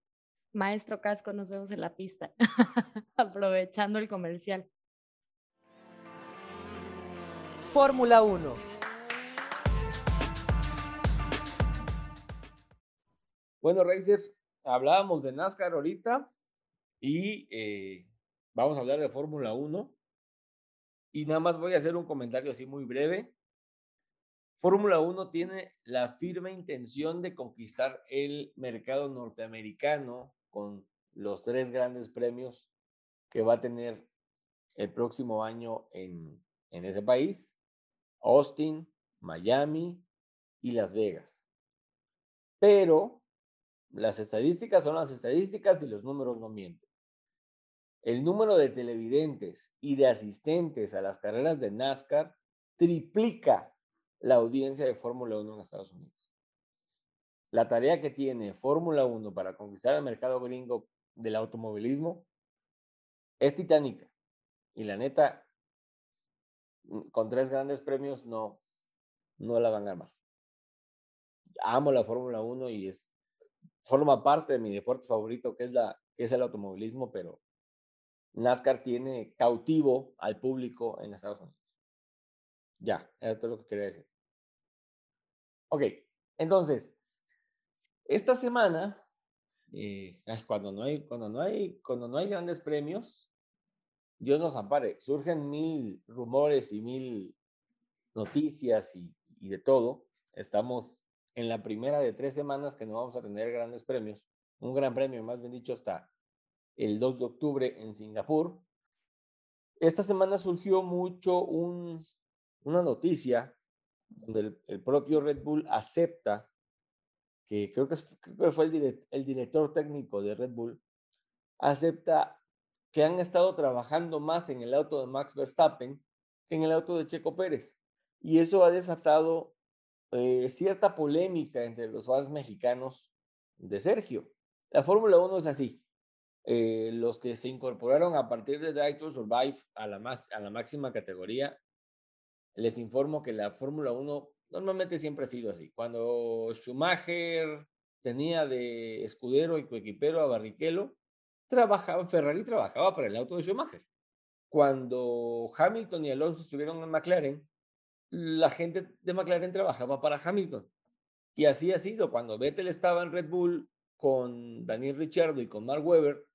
Maestro Casco, nos vemos en la pista, aprovechando el comercial. Fórmula 1. Bueno, Racers, hablábamos de NASCAR ahorita y eh, vamos a hablar de Fórmula 1. Y nada más voy a hacer un comentario así muy breve. Fórmula 1 tiene la firme intención de conquistar el mercado norteamericano con los tres grandes premios que va a tener el próximo año en, en ese país, Austin, Miami y Las Vegas. Pero las estadísticas son las estadísticas y los números no mienten. El número de televidentes y de asistentes a las carreras de NASCAR triplica la audiencia de Fórmula 1 en Estados Unidos la tarea que tiene Fórmula 1 para conquistar el mercado gringo del automovilismo es titánica. Y la neta, mm, con tres grandes premios no, no la van a armar. Amo la Fórmula 1 y es, forma parte de mi deporte favorito, que es, la, que es el automovilismo, pero NASCAR tiene cautivo al público en Estados Unidos. Ya, esto es lo que quería decir. Ok, entonces, esta semana, eh, cuando, no hay, cuando, no hay, cuando no hay grandes premios, Dios nos ampare, surgen mil rumores y mil noticias y, y de todo. Estamos en la primera de tres semanas que no vamos a tener grandes premios, un gran premio, más bien dicho, hasta el 2 de octubre en Singapur. Esta semana surgió mucho un, una noticia donde el, propio Red Bull acepta que creo que, fue el director técnico de Red Bull, acepta que han estado trabajando más en el auto de Max Verstappen que en el auto de Checo Pérez. Y eso ha desatado eh, cierta polémica entre los fans mexicanos de Sergio. La Fórmula 1 es así. eh, los que se incorporaron a partir de Drive to Survive a la, más, a la máxima categoría, les informo que la Fórmula 1 normalmente siempre ha sido así. Cuando Schumacher tenía de escudero y coequipero a Barrichello, trabajaba, Ferrari trabajaba para el auto de Schumacher. Cuando Hamilton y Alonso estuvieron en McLaren, la gente de McLaren trabajaba para Hamilton. Y así ha sido. Cuando Vettel estaba en Red Bull con Daniel Ricciardo y con Mark Webber,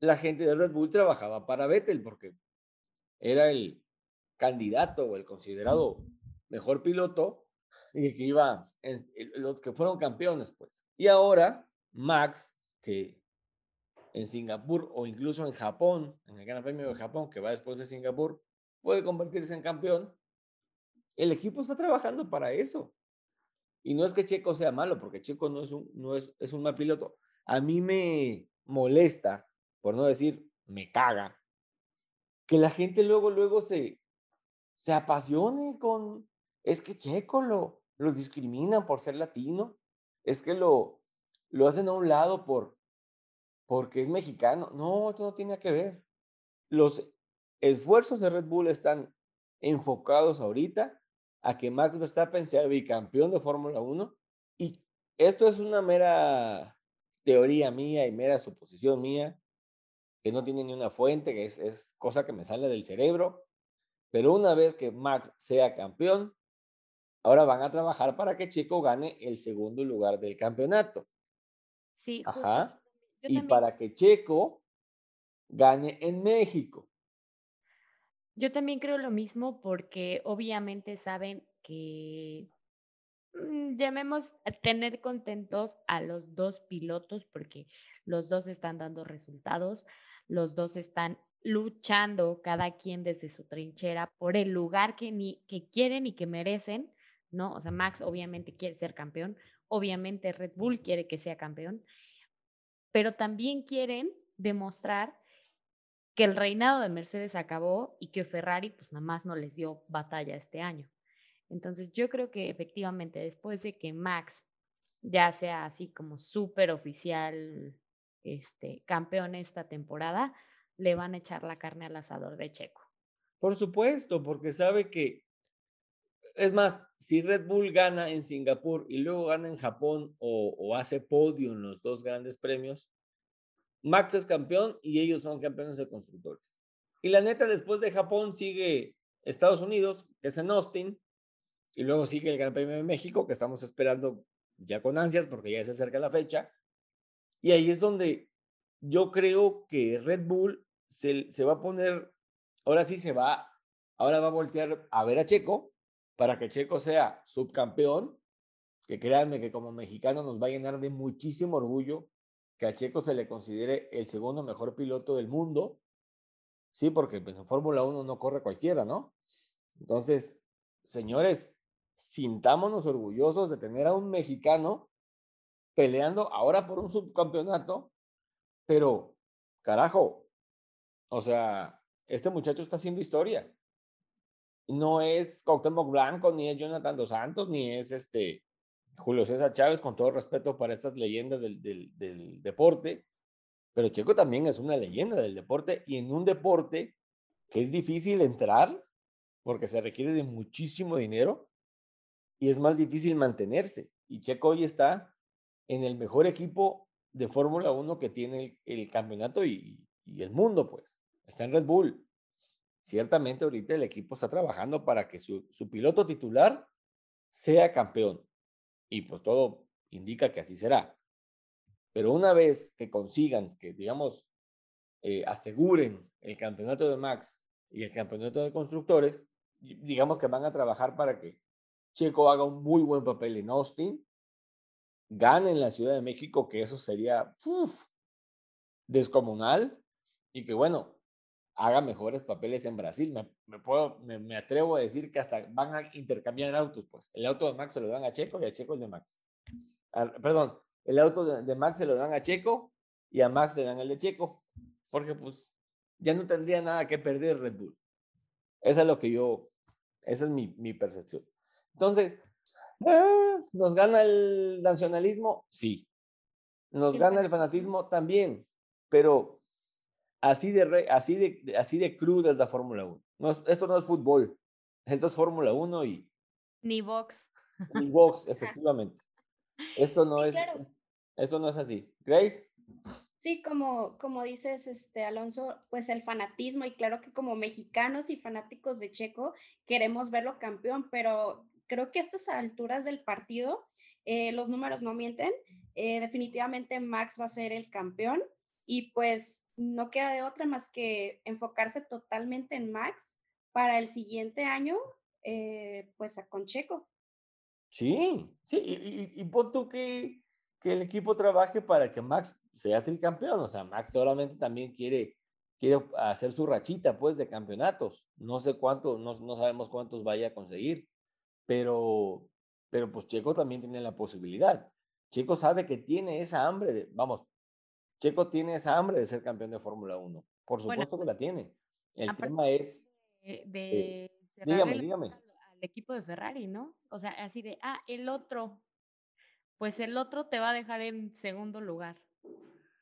la gente de Red Bull trabajaba para Vettel porque era el candidato o el considerado mejor piloto y que iba, en, los que fueron campeones, pues. Y ahora Max, que en Singapur o incluso en Japón, en el Gran Premio de Japón, que va después de Singapur, puede convertirse en campeón. El equipo está trabajando para eso. Y no es que Checo sea malo, porque Checo no es un, no es, es un mal piloto. A mí me molesta por no decir me caga, que la gente luego, luego se, se apasione con, es que Checo lo, lo discriminan por ser latino, es que lo, lo hacen a un lado por, porque es mexicano. No, eso no tiene que ver. Los esfuerzos de Red Bull están enfocados ahorita a que Max Verstappen sea bicampeón de Fórmula 1 y esto es una mera teoría mía y mera suposición mía que no tiene ni una fuente, que es, es cosa que me sale del cerebro. Pero una vez que Max sea campeón, ahora van a trabajar para que Checo gane el segundo lugar del campeonato. Sí, Ajá. Y para que Checo gane en México. Yo también creo lo mismo porque obviamente saben que mm, llamemos a tener contentos a los dos pilotos porque los dos están dando resultados los dos están luchando cada quien desde su trinchera por el lugar que, ni, que quieren y que merecen, ¿no? O sea, Max obviamente quiere ser campeón, obviamente Red Bull quiere que sea campeón, pero también quieren demostrar que el reinado de Mercedes acabó y que Ferrari pues nada más no les dio batalla este año. Entonces yo creo que efectivamente después de que Max ya sea así como súper oficial este, campeón esta temporada, le van a echar la carne al asador de Checo. Por supuesto, porque sabe que, es más, si Red Bull gana en Singapur y luego gana en Japón o, o hace podio en los dos grandes premios, Max es campeón y ellos son campeones de constructores. Y la neta, después de Japón sigue Estados Unidos, que es en Austin, y luego sigue el Gran Premio de México, que estamos esperando ya con ansias porque ya se acerca la fecha. Y ahí es donde yo creo que Red Bull se, se va a poner, ahora sí se va, ahora va a voltear a ver a Checo para que Checo sea subcampeón, que créanme que como mexicano nos va a llenar de muchísimo orgullo que a Checo se le considere el segundo mejor piloto del mundo, sí, porque pues, en Fórmula 1 no corre cualquiera, ¿no? Entonces, señores, sintámonos orgullosos de tener a un mexicano peleando ahora por un subcampeonato, pero carajo, o sea, este muchacho está haciendo historia. No es Cuauhtémoc Blanco, ni es Jonathan Dos Santos, ni es este Julio César Chávez, con todo respeto para estas leyendas del, del, deporte, pero Checo también es una leyenda del deporte y en un deporte que es difícil entrar porque se requiere de muchísimo dinero y es más difícil mantenerse. Y Checo hoy está en el mejor equipo de Fórmula 1 que tiene el, campeonato y, el mundo, pues. Está en Red Bull. Ciertamente ahorita el equipo está trabajando para que su, piloto titular sea campeón. Y pues todo indica que así será. Pero una vez que consigan, que digamos, eh, aseguren el campeonato de Max y el campeonato de constructores, digamos que van a trabajar para que Checo haga un muy buen papel en Austin gane en la Ciudad de México, que eso sería descomunal, y que bueno, haga mejores papeles en Brasil. Me, puedo, me, atrevo a decir que hasta van a intercambiar autos, pues. El auto de Max se lo dan a Checo y a Checo el de Max. perdón, el auto de, Max se lo dan a Checo y a Max le dan el de Checo, porque pues ya no tendría nada que perder Red Bull. Esa es lo que yo, esa es mi, mi percepción. Entonces, Ah, ¿Nos gana el nacionalismo? Sí. ¿Nos gana el fanatismo? También. Pero así de, así de, así de cruda es la Fórmula 1. No esto no es fútbol, esto es Fórmula 1 y... Ni box. Ni box, efectivamente. Esto no, es, esto no es así. Grace. Sí, como, como dices, este, Alonso, pues el fanatismo y claro que como mexicanos y fanáticos de Checo queremos verlo campeón, pero creo que a estas alturas del partido eh, los números no mienten. Eh, definitivamente Max va a ser el campeón y pues no queda de otra más que enfocarse totalmente en Max para el siguiente año, eh, pues a Concheco. Sí, sí, y, y, pon tú que, que, el equipo trabaje para que Max sea tricampeón, o sea, Max claramente también quiere, quiere hacer su rachita, pues, de campeonatos, no sé cuánto, no, no sabemos cuántos vaya a conseguir, pero, pero pues Checo también tiene la posibilidad. Checo sabe que tiene esa hambre de, vamos, Checo tiene esa hambre de ser campeón de Fórmula 1. Por supuesto que la tiene. El tema es... De, dígame, dígame. Al, equipo de Ferrari, ¿no? O sea, así de, ah, el otro. Pues el otro te va a dejar en segundo lugar.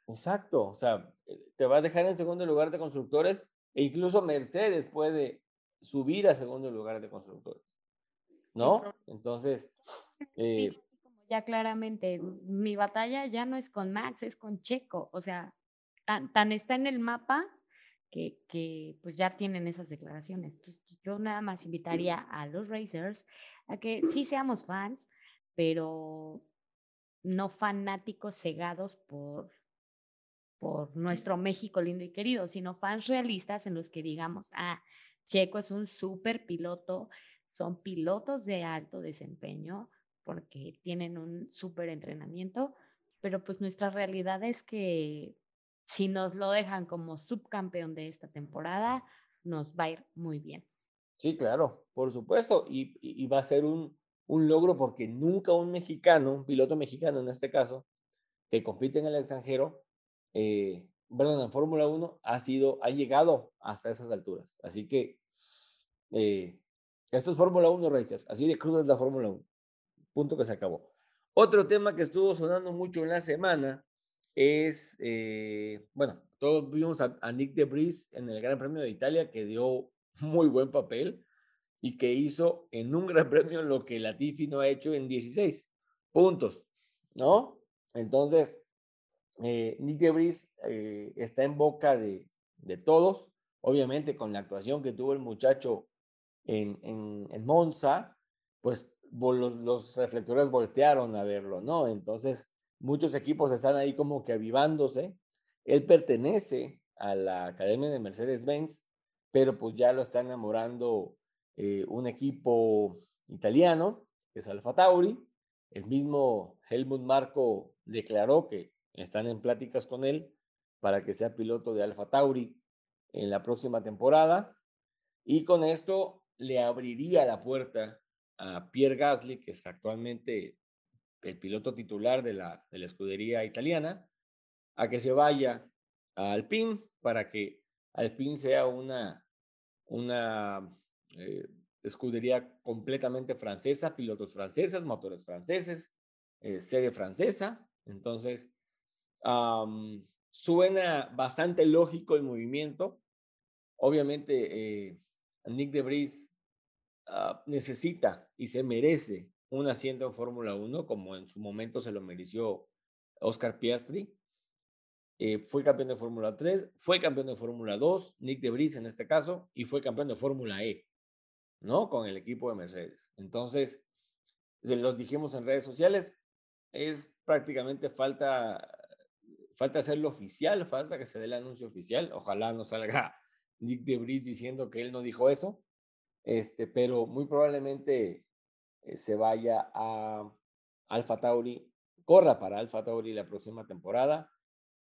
Exacto. O sea, eh, te va a dejar en segundo lugar de constructores e incluso Mercedes puede subir a segundo lugar de constructores. ¿No? Entonces, eh, ya claramente, mi batalla ya no es con Max, es con Checo. O sea, tan, está en el mapa que, que, pues ya tienen esas declaraciones. Entonces, yo nada más invitaría a los racers a que sí seamos fans, pero no fanáticos cegados por, por nuestro México lindo y querido, sino fans realistas en los que digamos, ah, Checo es un súper piloto, son pilotos de alto desempeño, porque tienen un súper entrenamiento, pero pues nuestra realidad es que si nos lo dejan como subcampeón de esta temporada, nos va a ir muy bien. Sí, claro, por supuesto, y, va a ser un, logro porque nunca un mexicano, un piloto mexicano en este caso, que compite en el extranjero, eh, perdón, en Fórmula 1, ha sido, ha llegado hasta esas alturas. Así que eh, esto es Fórmula 1 Racers, así de crudo es la Fórmula 1 punto que se acabó. Otro tema que estuvo sonando mucho en la semana es, eh, bueno, todos vimos a, Nick de Bris en el Gran Premio de Italia que dio muy buen papel y que hizo en un Gran Premio lo que Latifi no ha hecho en 16 puntos, ¿no? Entonces, eh, Nick de Bris eh, está en boca de, de, todos, obviamente con la actuación que tuvo el muchacho en, en, en Monza, pues los, reflectores voltearon a verlo, ¿no? Entonces, muchos equipos están ahí como que avivándose. Él pertenece a la Academia de Mercedes-Benz, pero pues ya lo está enamorando eh, un equipo italiano, que es Alfa Tauri. El mismo Helmut Marco declaró que están en pláticas con él para que sea piloto de Alfa Tauri en la próxima temporada. Y con esto le abriría la puerta a Pierre Gasly, que es actualmente el piloto titular de la, de la escudería italiana, a que se vaya a Alpine para que Alpine sea una, una eh, escudería completamente francesa, pilotos franceses, motores franceses, eh, sede francesa. Entonces, suena bastante lógico el movimiento. Obviamente, eh, Nick de Vries Ah, necesita y se merece un asiento en Fórmula 1, como en su momento se lo mereció Oscar Piastri. Eh, fue campeón de Fórmula 3, fue campeón de Fórmula 2, Nick de Vries en este caso, y fue campeón de Fórmula E, ¿no? Con el equipo de Mercedes. Entonces, se los dijimos en redes sociales, es prácticamente falta, falta hacerlo oficial, falta que se dé el anuncio oficial. Ojalá no salga Nick de Vries diciendo que él no dijo eso, este, pero muy probablemente eh, se vaya a Alfa Tauri, corra para Alfa Tauri la próxima temporada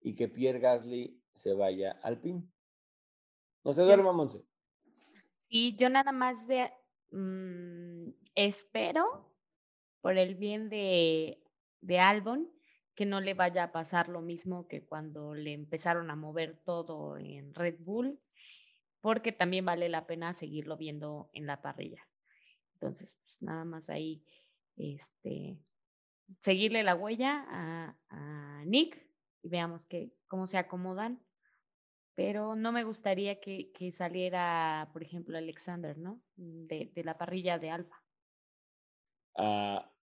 y que Pierre Gasly se vaya al PIN. No se duerma, Monse. Sí, yo nada más de, mm, espero por el bien de, de Albon que no le vaya a pasar lo mismo que cuando le empezaron a mover todo en Red Bull porque también vale la pena seguirlo viendo en la parrilla. Entonces, pues nada más ahí, este, seguirle la huella a, Nick y veamos cómo se acomodan pero no me gustaría que, saliera, por ejemplo, Alexander, ¿no? De, la parrilla de Alfa.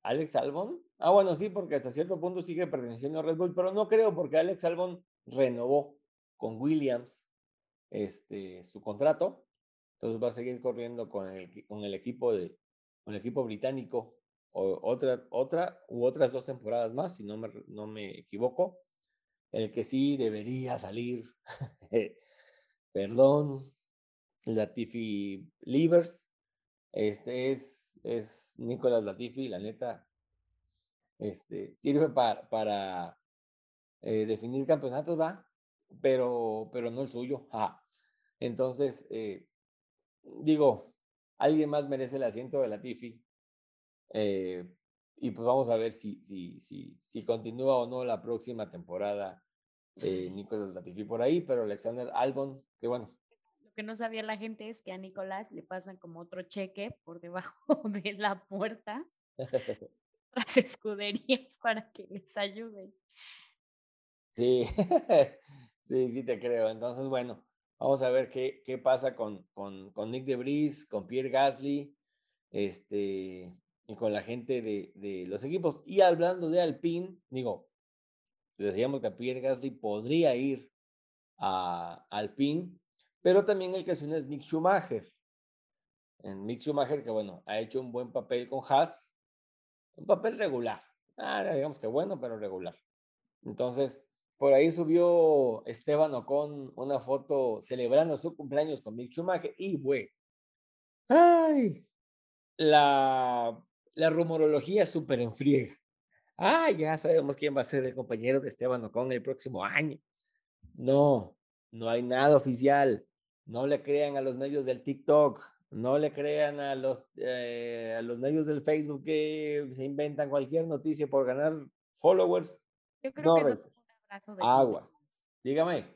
Alex Albon. Ah, bueno, sí, porque hasta cierto punto sigue perteneciendo a Red Bull, pero no creo porque Alex Albon renovó con Williams este, su contrato. Entonces va a seguir corriendo con el, con el equipo de equipo británico o otra, otra u otras dos temporadas más, si no me, no me equivoco. El que sí debería salir, perdón, Latifi Livers, este es, es Nicolás Latifi, la neta, este, sirve para, para eh, definir campeonatos, va, pero, pero no el suyo. Entonces, eh, digo, alguien más merece el asiento de Latifi. Eh, y pues vamos a ver si, si, si, si continúa o no la próxima temporada eh, Nicolás Latifi por ahí, pero Alexander Albon, que bueno. Lo que no sabía la gente es que a Nicolás le pasan como otro cheque por debajo de la puerta las escuderías para que les ayuden. Sí, sí, sí te creo. Entonces, bueno, vamos a ver qué, qué pasa con, con, con Nick DeVries, con Pierre Gasly, este, y con la gente de, de los equipos. Y hablando de Alpine, digo, decíamos que Pierre Gasly podría ir a Alpine, pero también el que suena es Mick Schumacher. En Mick Schumacher, que bueno, ha hecho un buen papel con Haas, un papel regular. Ah, digamos que bueno, pero regular. Entonces, por ahí subió Esteban Ocon una foto celebrando su cumpleaños con Mick Schumacher y, güey, ay, la, la rumorología súper enfriega. Ah, ya sabemos quién va a ser el compañero de Esteban Ocon el próximo año. No, no hay nada oficial. No le crean a los medios del TikTok, no le crean a los, eh, a los medios del Facebook que se inventan cualquier noticia por ganar followers. Yo creo que eso abrazo de Aguas. Dígame.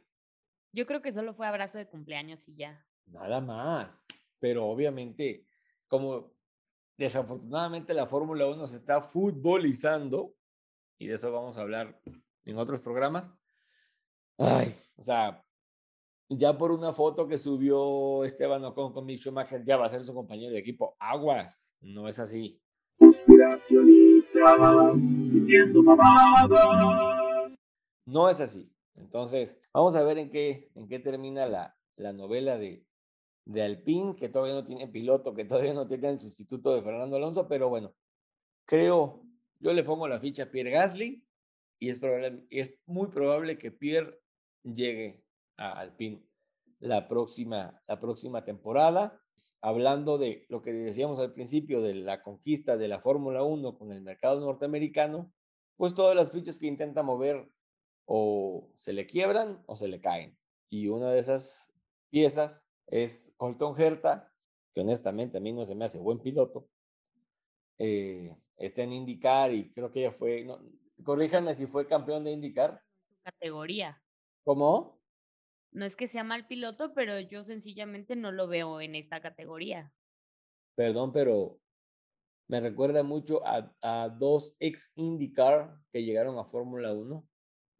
Yo creo que solo fue abrazo de cumpleaños y ya. Nada más. Pero obviamente, como desafortunadamente la Fórmula 1 se está futbolizando, y de eso vamos a hablar en otros programas. Ay, o sea, ya por una foto que subió Esteban Ocon con Mick Schumacher, ya va a ser su compañero de equipo. Aguas, no es así. diciendo No es así. Entonces, vamos a ver en qué, en qué termina la, la novela de, de Alpine, que todavía no tiene piloto, que todavía no tiene el sustituto de Fernando Alonso, pero bueno, creo, yo le pongo la ficha a Pierre Gasly y es, probable, es muy probable que Pierre llegue a Alpine la próxima, la próxima temporada. Hablando de lo que decíamos al principio de la conquista de la Fórmula 1 con el mercado norteamericano, pues todas las fichas que intenta mover o se le quiebran o se le caen. Y una de esas piezas es Colton Herta, que honestamente a mí no se me hace buen piloto. Eh, está en IndyCar y creo que ella fue, no, corríjanme si fue campeón de IndyCar. Categoría. ¿Cómo? No es que sea mal piloto, pero yo sencillamente no lo veo en esta categoría. Perdón, pero me recuerda mucho a, a dos ex IndyCar que llegaron a Fórmula 1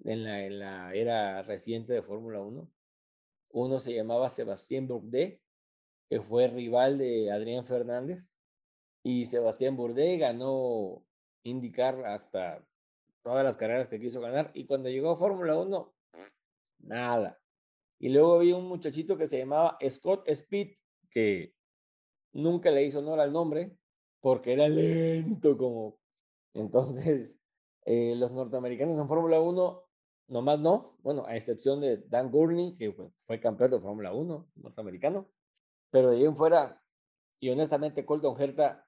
en la, en la era reciente de Fórmula 1. Uno se llamaba Sebastián Bourdais, que fue rival de Adrián Fernández, y Sebastián Bourdais ganó IndyCar hasta todas las carreras que quiso ganar, y cuando llegó a Fórmula 1, nada. Y luego había un muchachito que se llamaba Scott Speed, que nunca le hizo honor al nombre, porque era lento como... Entonces, eh, los norteamericanos en Fórmula 1 nomás no, bueno, a excepción de Dan Gurney, que fue campeón de Fórmula 1 norteamericano, pero de ahí en fuera, y honestamente Colton Herta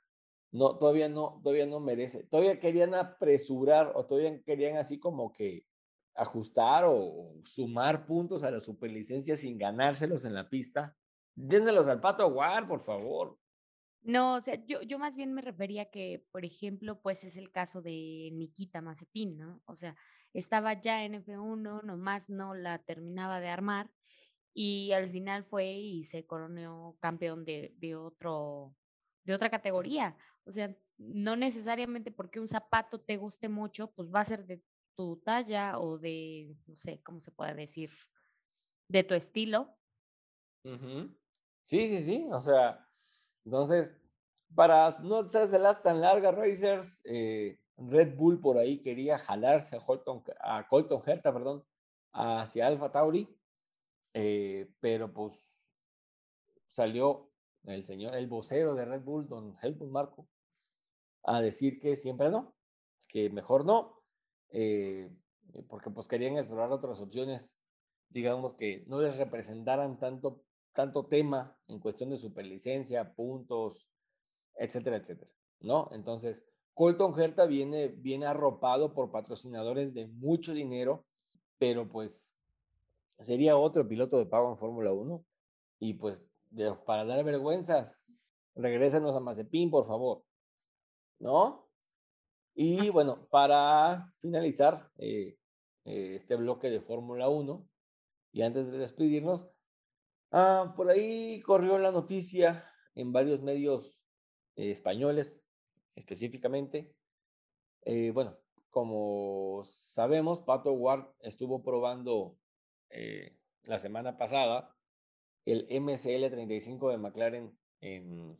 no, todavía no, todavía no merece, todavía querían apresurar o todavía querían así como que ajustar o sumar puntos a la superlicencia sin ganárselos en la pista. Dénselos al Pato Aguar, por favor. No, o sea, yo, yo más bien me refería que, por ejemplo, pues es el caso de Nikita Mazepin, ¿no? O sea, estaba ya en F1, nomás no la terminaba de armar y al final fue y se coronó campeón de, de, otro, de otra categoría. O sea, no necesariamente porque un zapato te guste mucho, pues va a ser de tu talla o de, no sé, ¿cómo se puede decir? de tu estilo. Sí, sí, sí. O sea, entonces, para no las tan largas, Racers, eh, Red Bull por ahí quería jalarse a, Colton, Herta, perdón, hacia Alfa Tauri, eh, pero pues salió el señor, el vocero de Red Bull, don Helmut Marco, a decir que siempre no, que mejor no, eh, porque pues querían explorar otras opciones, digamos que no les representaran tanto, tanto tema en cuestión de superlicencia, puntos, etcétera, etcétera, ¿no? Entonces, Colton Herta viene, arropado por patrocinadores de mucho dinero, pero pues sería otro piloto de pago en Fórmula 1 y pues para dar vergüenzas, regrésenos a Mazepin, por favor, ¿no? Y bueno, para finalizar eh, eh, este bloque de Fórmula 1, y antes de despedirnos, ah, por ahí corrió la noticia en varios medios eh, españoles específicamente. Eh, bueno, como sabemos, Pato Ward estuvo probando eh, la semana pasada el MCL35 de McLaren en,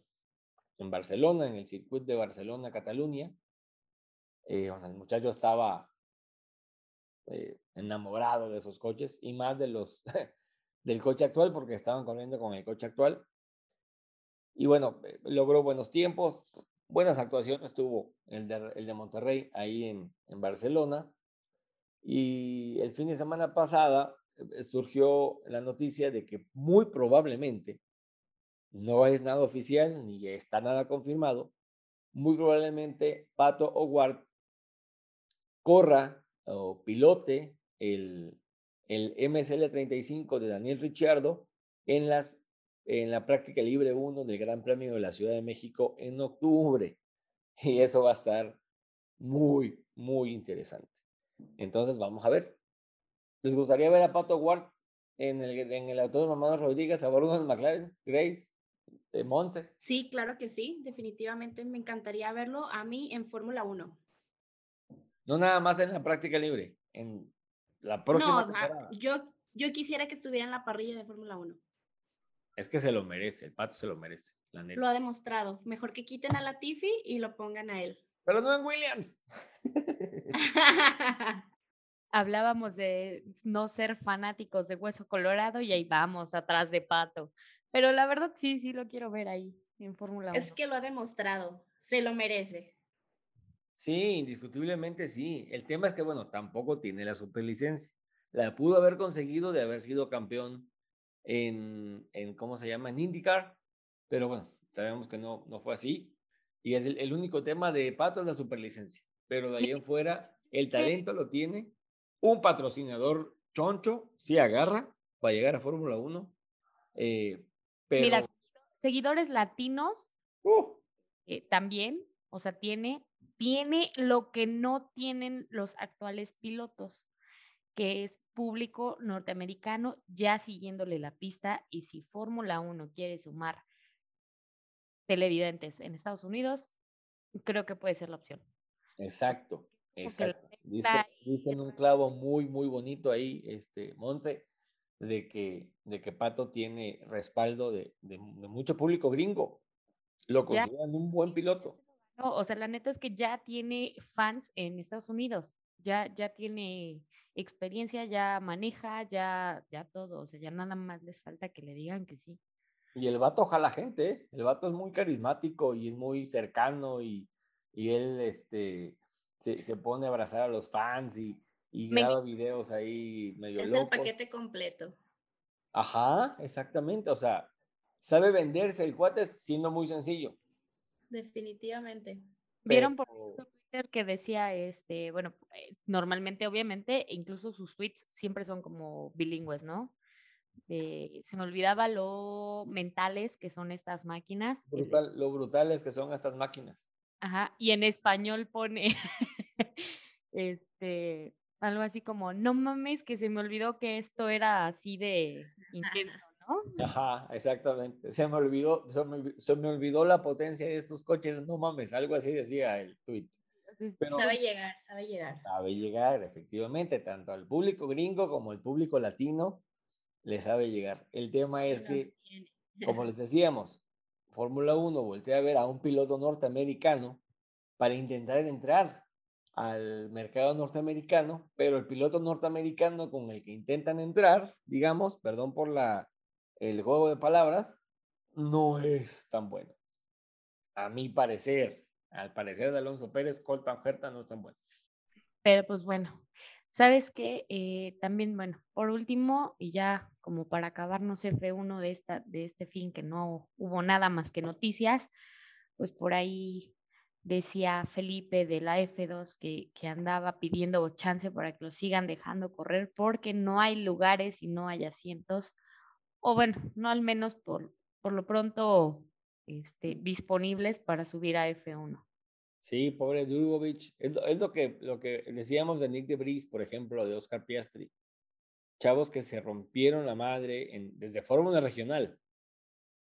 en Barcelona, en el circuito de Barcelona, Cataluña. Eh, el muchacho estaba enamorado de esos coches y más de los del coche actual porque estaban corriendo con el coche actual. Y bueno, logró buenos tiempos, buenas actuaciones tuvo el de, el de Monterrey ahí en, en, Barcelona. Y el fin de semana pasada eh, surgió la noticia de que muy probablemente, no es nada oficial ni está nada confirmado, muy probablemente Pato O'Ward corra o pilote el, el MSL35 de Daniel Ricciardo en las en la práctica libre 1 del Gran Premio de la Ciudad de México en octubre. Y eso va a estar muy, muy interesante. Entonces, vamos a ver. ¿Les gustaría ver a Pato Ward en el, en el Autódromo Manuel Rodríguez a bordo del McLaren, Grace, de Monse? Sí, claro que sí. Definitivamente me encantaría verlo a mí en Fórmula 1. No nada más en la práctica libre, en la próxima no, Yo, yo quisiera que estuviera en la parrilla de Fórmula 1. Es que se lo merece, el pato se lo merece, la neta. Lo ha demostrado. Mejor que quiten a Latifi y lo pongan a él. Pero no en Williams. Hablábamos de no ser fanáticos de Hueso Colorado y ahí vamos, atrás de Pato. Pero la verdad sí, sí lo quiero ver ahí en Fórmula 1. Es que lo ha demostrado, se lo merece. Sí, indiscutiblemente sí. El tema es que, bueno, tampoco tiene la superlicencia. La pudo haber conseguido de haber sido campeón en, en, ¿cómo se llama? En IndyCar, pero bueno, sabemos que no, no fue así. Y es el, único tema de Pato es la superlicencia, pero de ahí en fuera el talento lo tiene. Un patrocinador choncho, sí agarra para llegar a Fórmula 1. Eh, pero... Mira, seguidores latinos uh. eh, también, o sea, tiene, tiene lo que no tienen los actuales pilotos que es público norteamericano ya siguiéndole la pista y si Fórmula 1 quiere sumar televidentes en Estados Unidos, creo que puede ser la opción. Exacto, exacto. Diste, en un clavo muy, muy bonito ahí, este, Monse, de que, de que Pato tiene respaldo de, de, mucho público gringo. Lo consideran un buen piloto. No, o sea, la neta es que ya tiene fans en Estados Unidos ya, ya tiene experiencia, ya maneja, ya, ya todo, o sea, ya nada más les falta que le digan que sí. Y el vato ojalá gente, ¿eh? el vato es muy carismático y es muy cercano y, y él este, se, se, pone a abrazar a los fans y, y graba videos ahí medio Es el paquete completo. Ajá, exactamente, o sea, sabe venderse el cuate siendo muy sencillo. Definitivamente. ¿Vieron por eso que decía, este, bueno, eh, normalmente, obviamente, incluso sus tweets siempre son como bilingües, ¿no? Eh, se me olvidaba lo mentales que son estas máquinas. lo brutales que son estas máquinas. Ajá, y en español pone, este, algo así como, no mames, que se me olvidó que esto era así de intenso, ¿no? Ajá, exactamente. Se me olvidó, se me, se me olvidó la potencia de estos coches, no mames, algo así decía el tweet sabe llegar, sabe llegar. Sabe llegar, efectivamente, tanto al público gringo como al público latino. le sabe llegar. El tema es que, como les decíamos, Fórmula 1 voltea a ver a un piloto norteamericano para intentar entrar al mercado norteamericano, pero el piloto norteamericano con el que intentan entrar, digamos, perdón por la, el juego de palabras, no es tan bueno. A mi parecer, al parecer de Alonso Pérez, Colton Herta no es tan bueno. Pero pues bueno, sabes que eh, también, bueno, por último, y ya como para acabar, no sé, fue uno de, esta, de este fin que no hubo nada más que noticias, pues por ahí decía Felipe de la F2 que, que, andaba pidiendo chance para que lo sigan dejando correr porque no hay lugares y no hay asientos, o bueno, no al menos por, por lo pronto este, disponibles para subir a F1. Sí, pobre Dugovic. Es, lo, que, lo que decíamos de Nick de Vries, por ejemplo, de Oscar Piastri. Chavos que se rompieron la madre en, desde Fórmula Regional,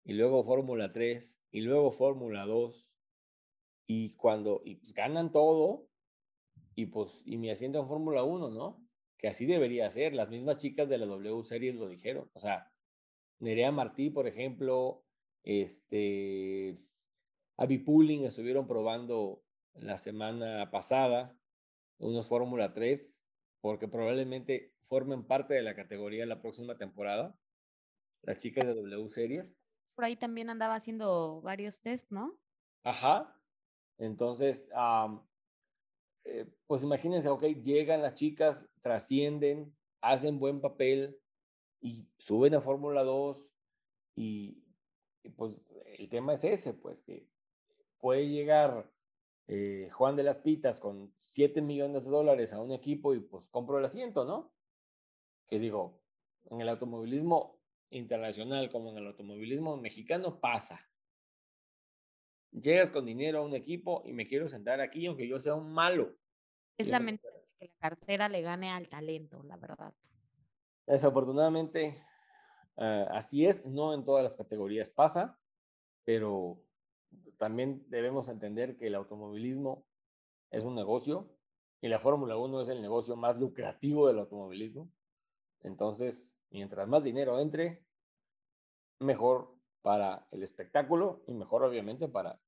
y luego Fórmula 3, y luego Fórmula 2, y cuando pues ganan todo, y pues, y me asiento en Fórmula 1, ¿no? Que así debería ser. Las mismas chicas de la W Series lo dijeron. O sea, Nerea Martí, por ejemplo, este, Abby Pooling estuvieron probando la semana pasada unos Fórmula 3, porque probablemente formen parte de la categoría la próxima temporada, las chicas de W Series. Por ahí también andaba haciendo varios test, ¿no? Ajá. Entonces, eh, pues imagínense, ok, llegan las chicas, trascienden, hacen buen papel y suben a Fórmula 2 y, pues el tema es ese, pues que puede llegar eh, Juan de las Pitas con 7 millones de dólares a un equipo y pues compro el asiento, ¿no? Que digo, en el automovilismo internacional como en el automovilismo mexicano pasa. Llegas con dinero a un equipo y me quiero sentar aquí aunque yo sea un malo. Es lamentable que la cartera le gane al talento, la verdad. Desafortunadamente, uh, así es, no en todas las categorías pasa, pero también debemos entender que el automovilismo es un negocio y la Fórmula 1 es el negocio más lucrativo del automovilismo. Entonces, mientras más dinero entre, mejor para el espectáculo y mejor obviamente para,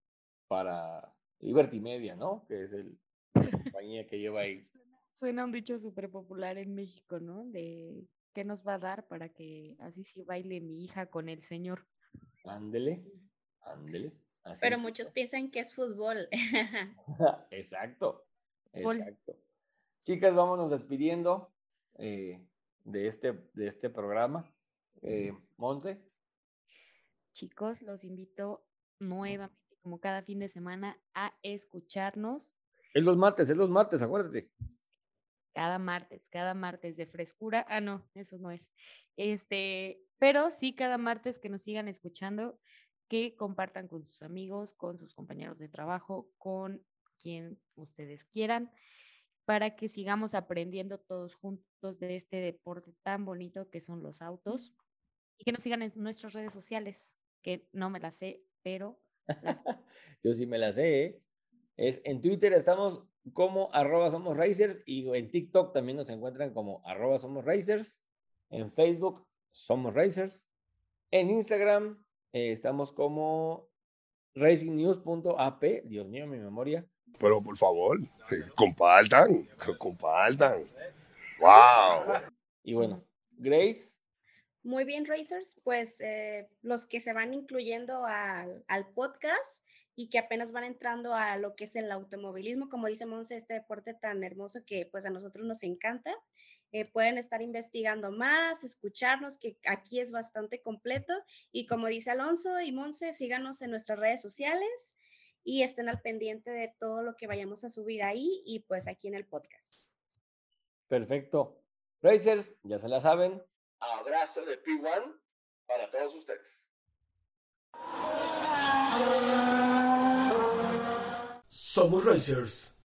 para Liberty Media, ¿no? Que es la compañía que lleva ahí. Suena, suena un dicho súper popular en México, ¿no? De qué nos va a dar para que así sí baile mi hija con el señor. Ándele, ándele. Así Pero muchos piensan que es fútbol. exacto, exacto. Chicas, vámonos despidiendo eh, de, este, de este programa. Eh, Monse. Chicos, los invito nuevamente, como cada fin de semana, a escucharnos. Es los martes, es los martes, acuérdate. Cada martes, cada martes de frescura. Ah, no, eso no es. Este, pero sí cada martes que nos sigan escuchando que compartan con sus amigos, con sus compañeros de trabajo, con quien ustedes quieran, para que sigamos aprendiendo todos juntos de este deporte tan bonito que son los autos y que nos sigan en nuestras redes sociales, que no me las sé, pero... Yo sí me las sé. ¿eh? Es, en Twitter estamos como arroba somos racers y en TikTok también nos encuentran como arroba somos racers. En Facebook somos racers. En Instagram eh, estamos como racingnews.ap. Dios mío, mi memoria. Pero por favor, compartan, compartan. ¡Wow! Y bueno, Grace. Muy bien, Racers. Pues eh, los que se van incluyendo al, al, podcast y que apenas van entrando a lo que es el automovilismo, como dice Monse, este deporte tan hermoso que pues a nosotros nos encanta. Eh, pueden estar investigando más, escucharnos, que aquí es bastante completo. Y como dice Alonso y Monse, síganos en nuestras redes sociales y estén al pendiente de todo lo que vayamos a subir ahí y pues aquí en el podcast. Perfecto. Racers, ya se la saben. Abrazo de P1 para todos ustedes. Somos Racers.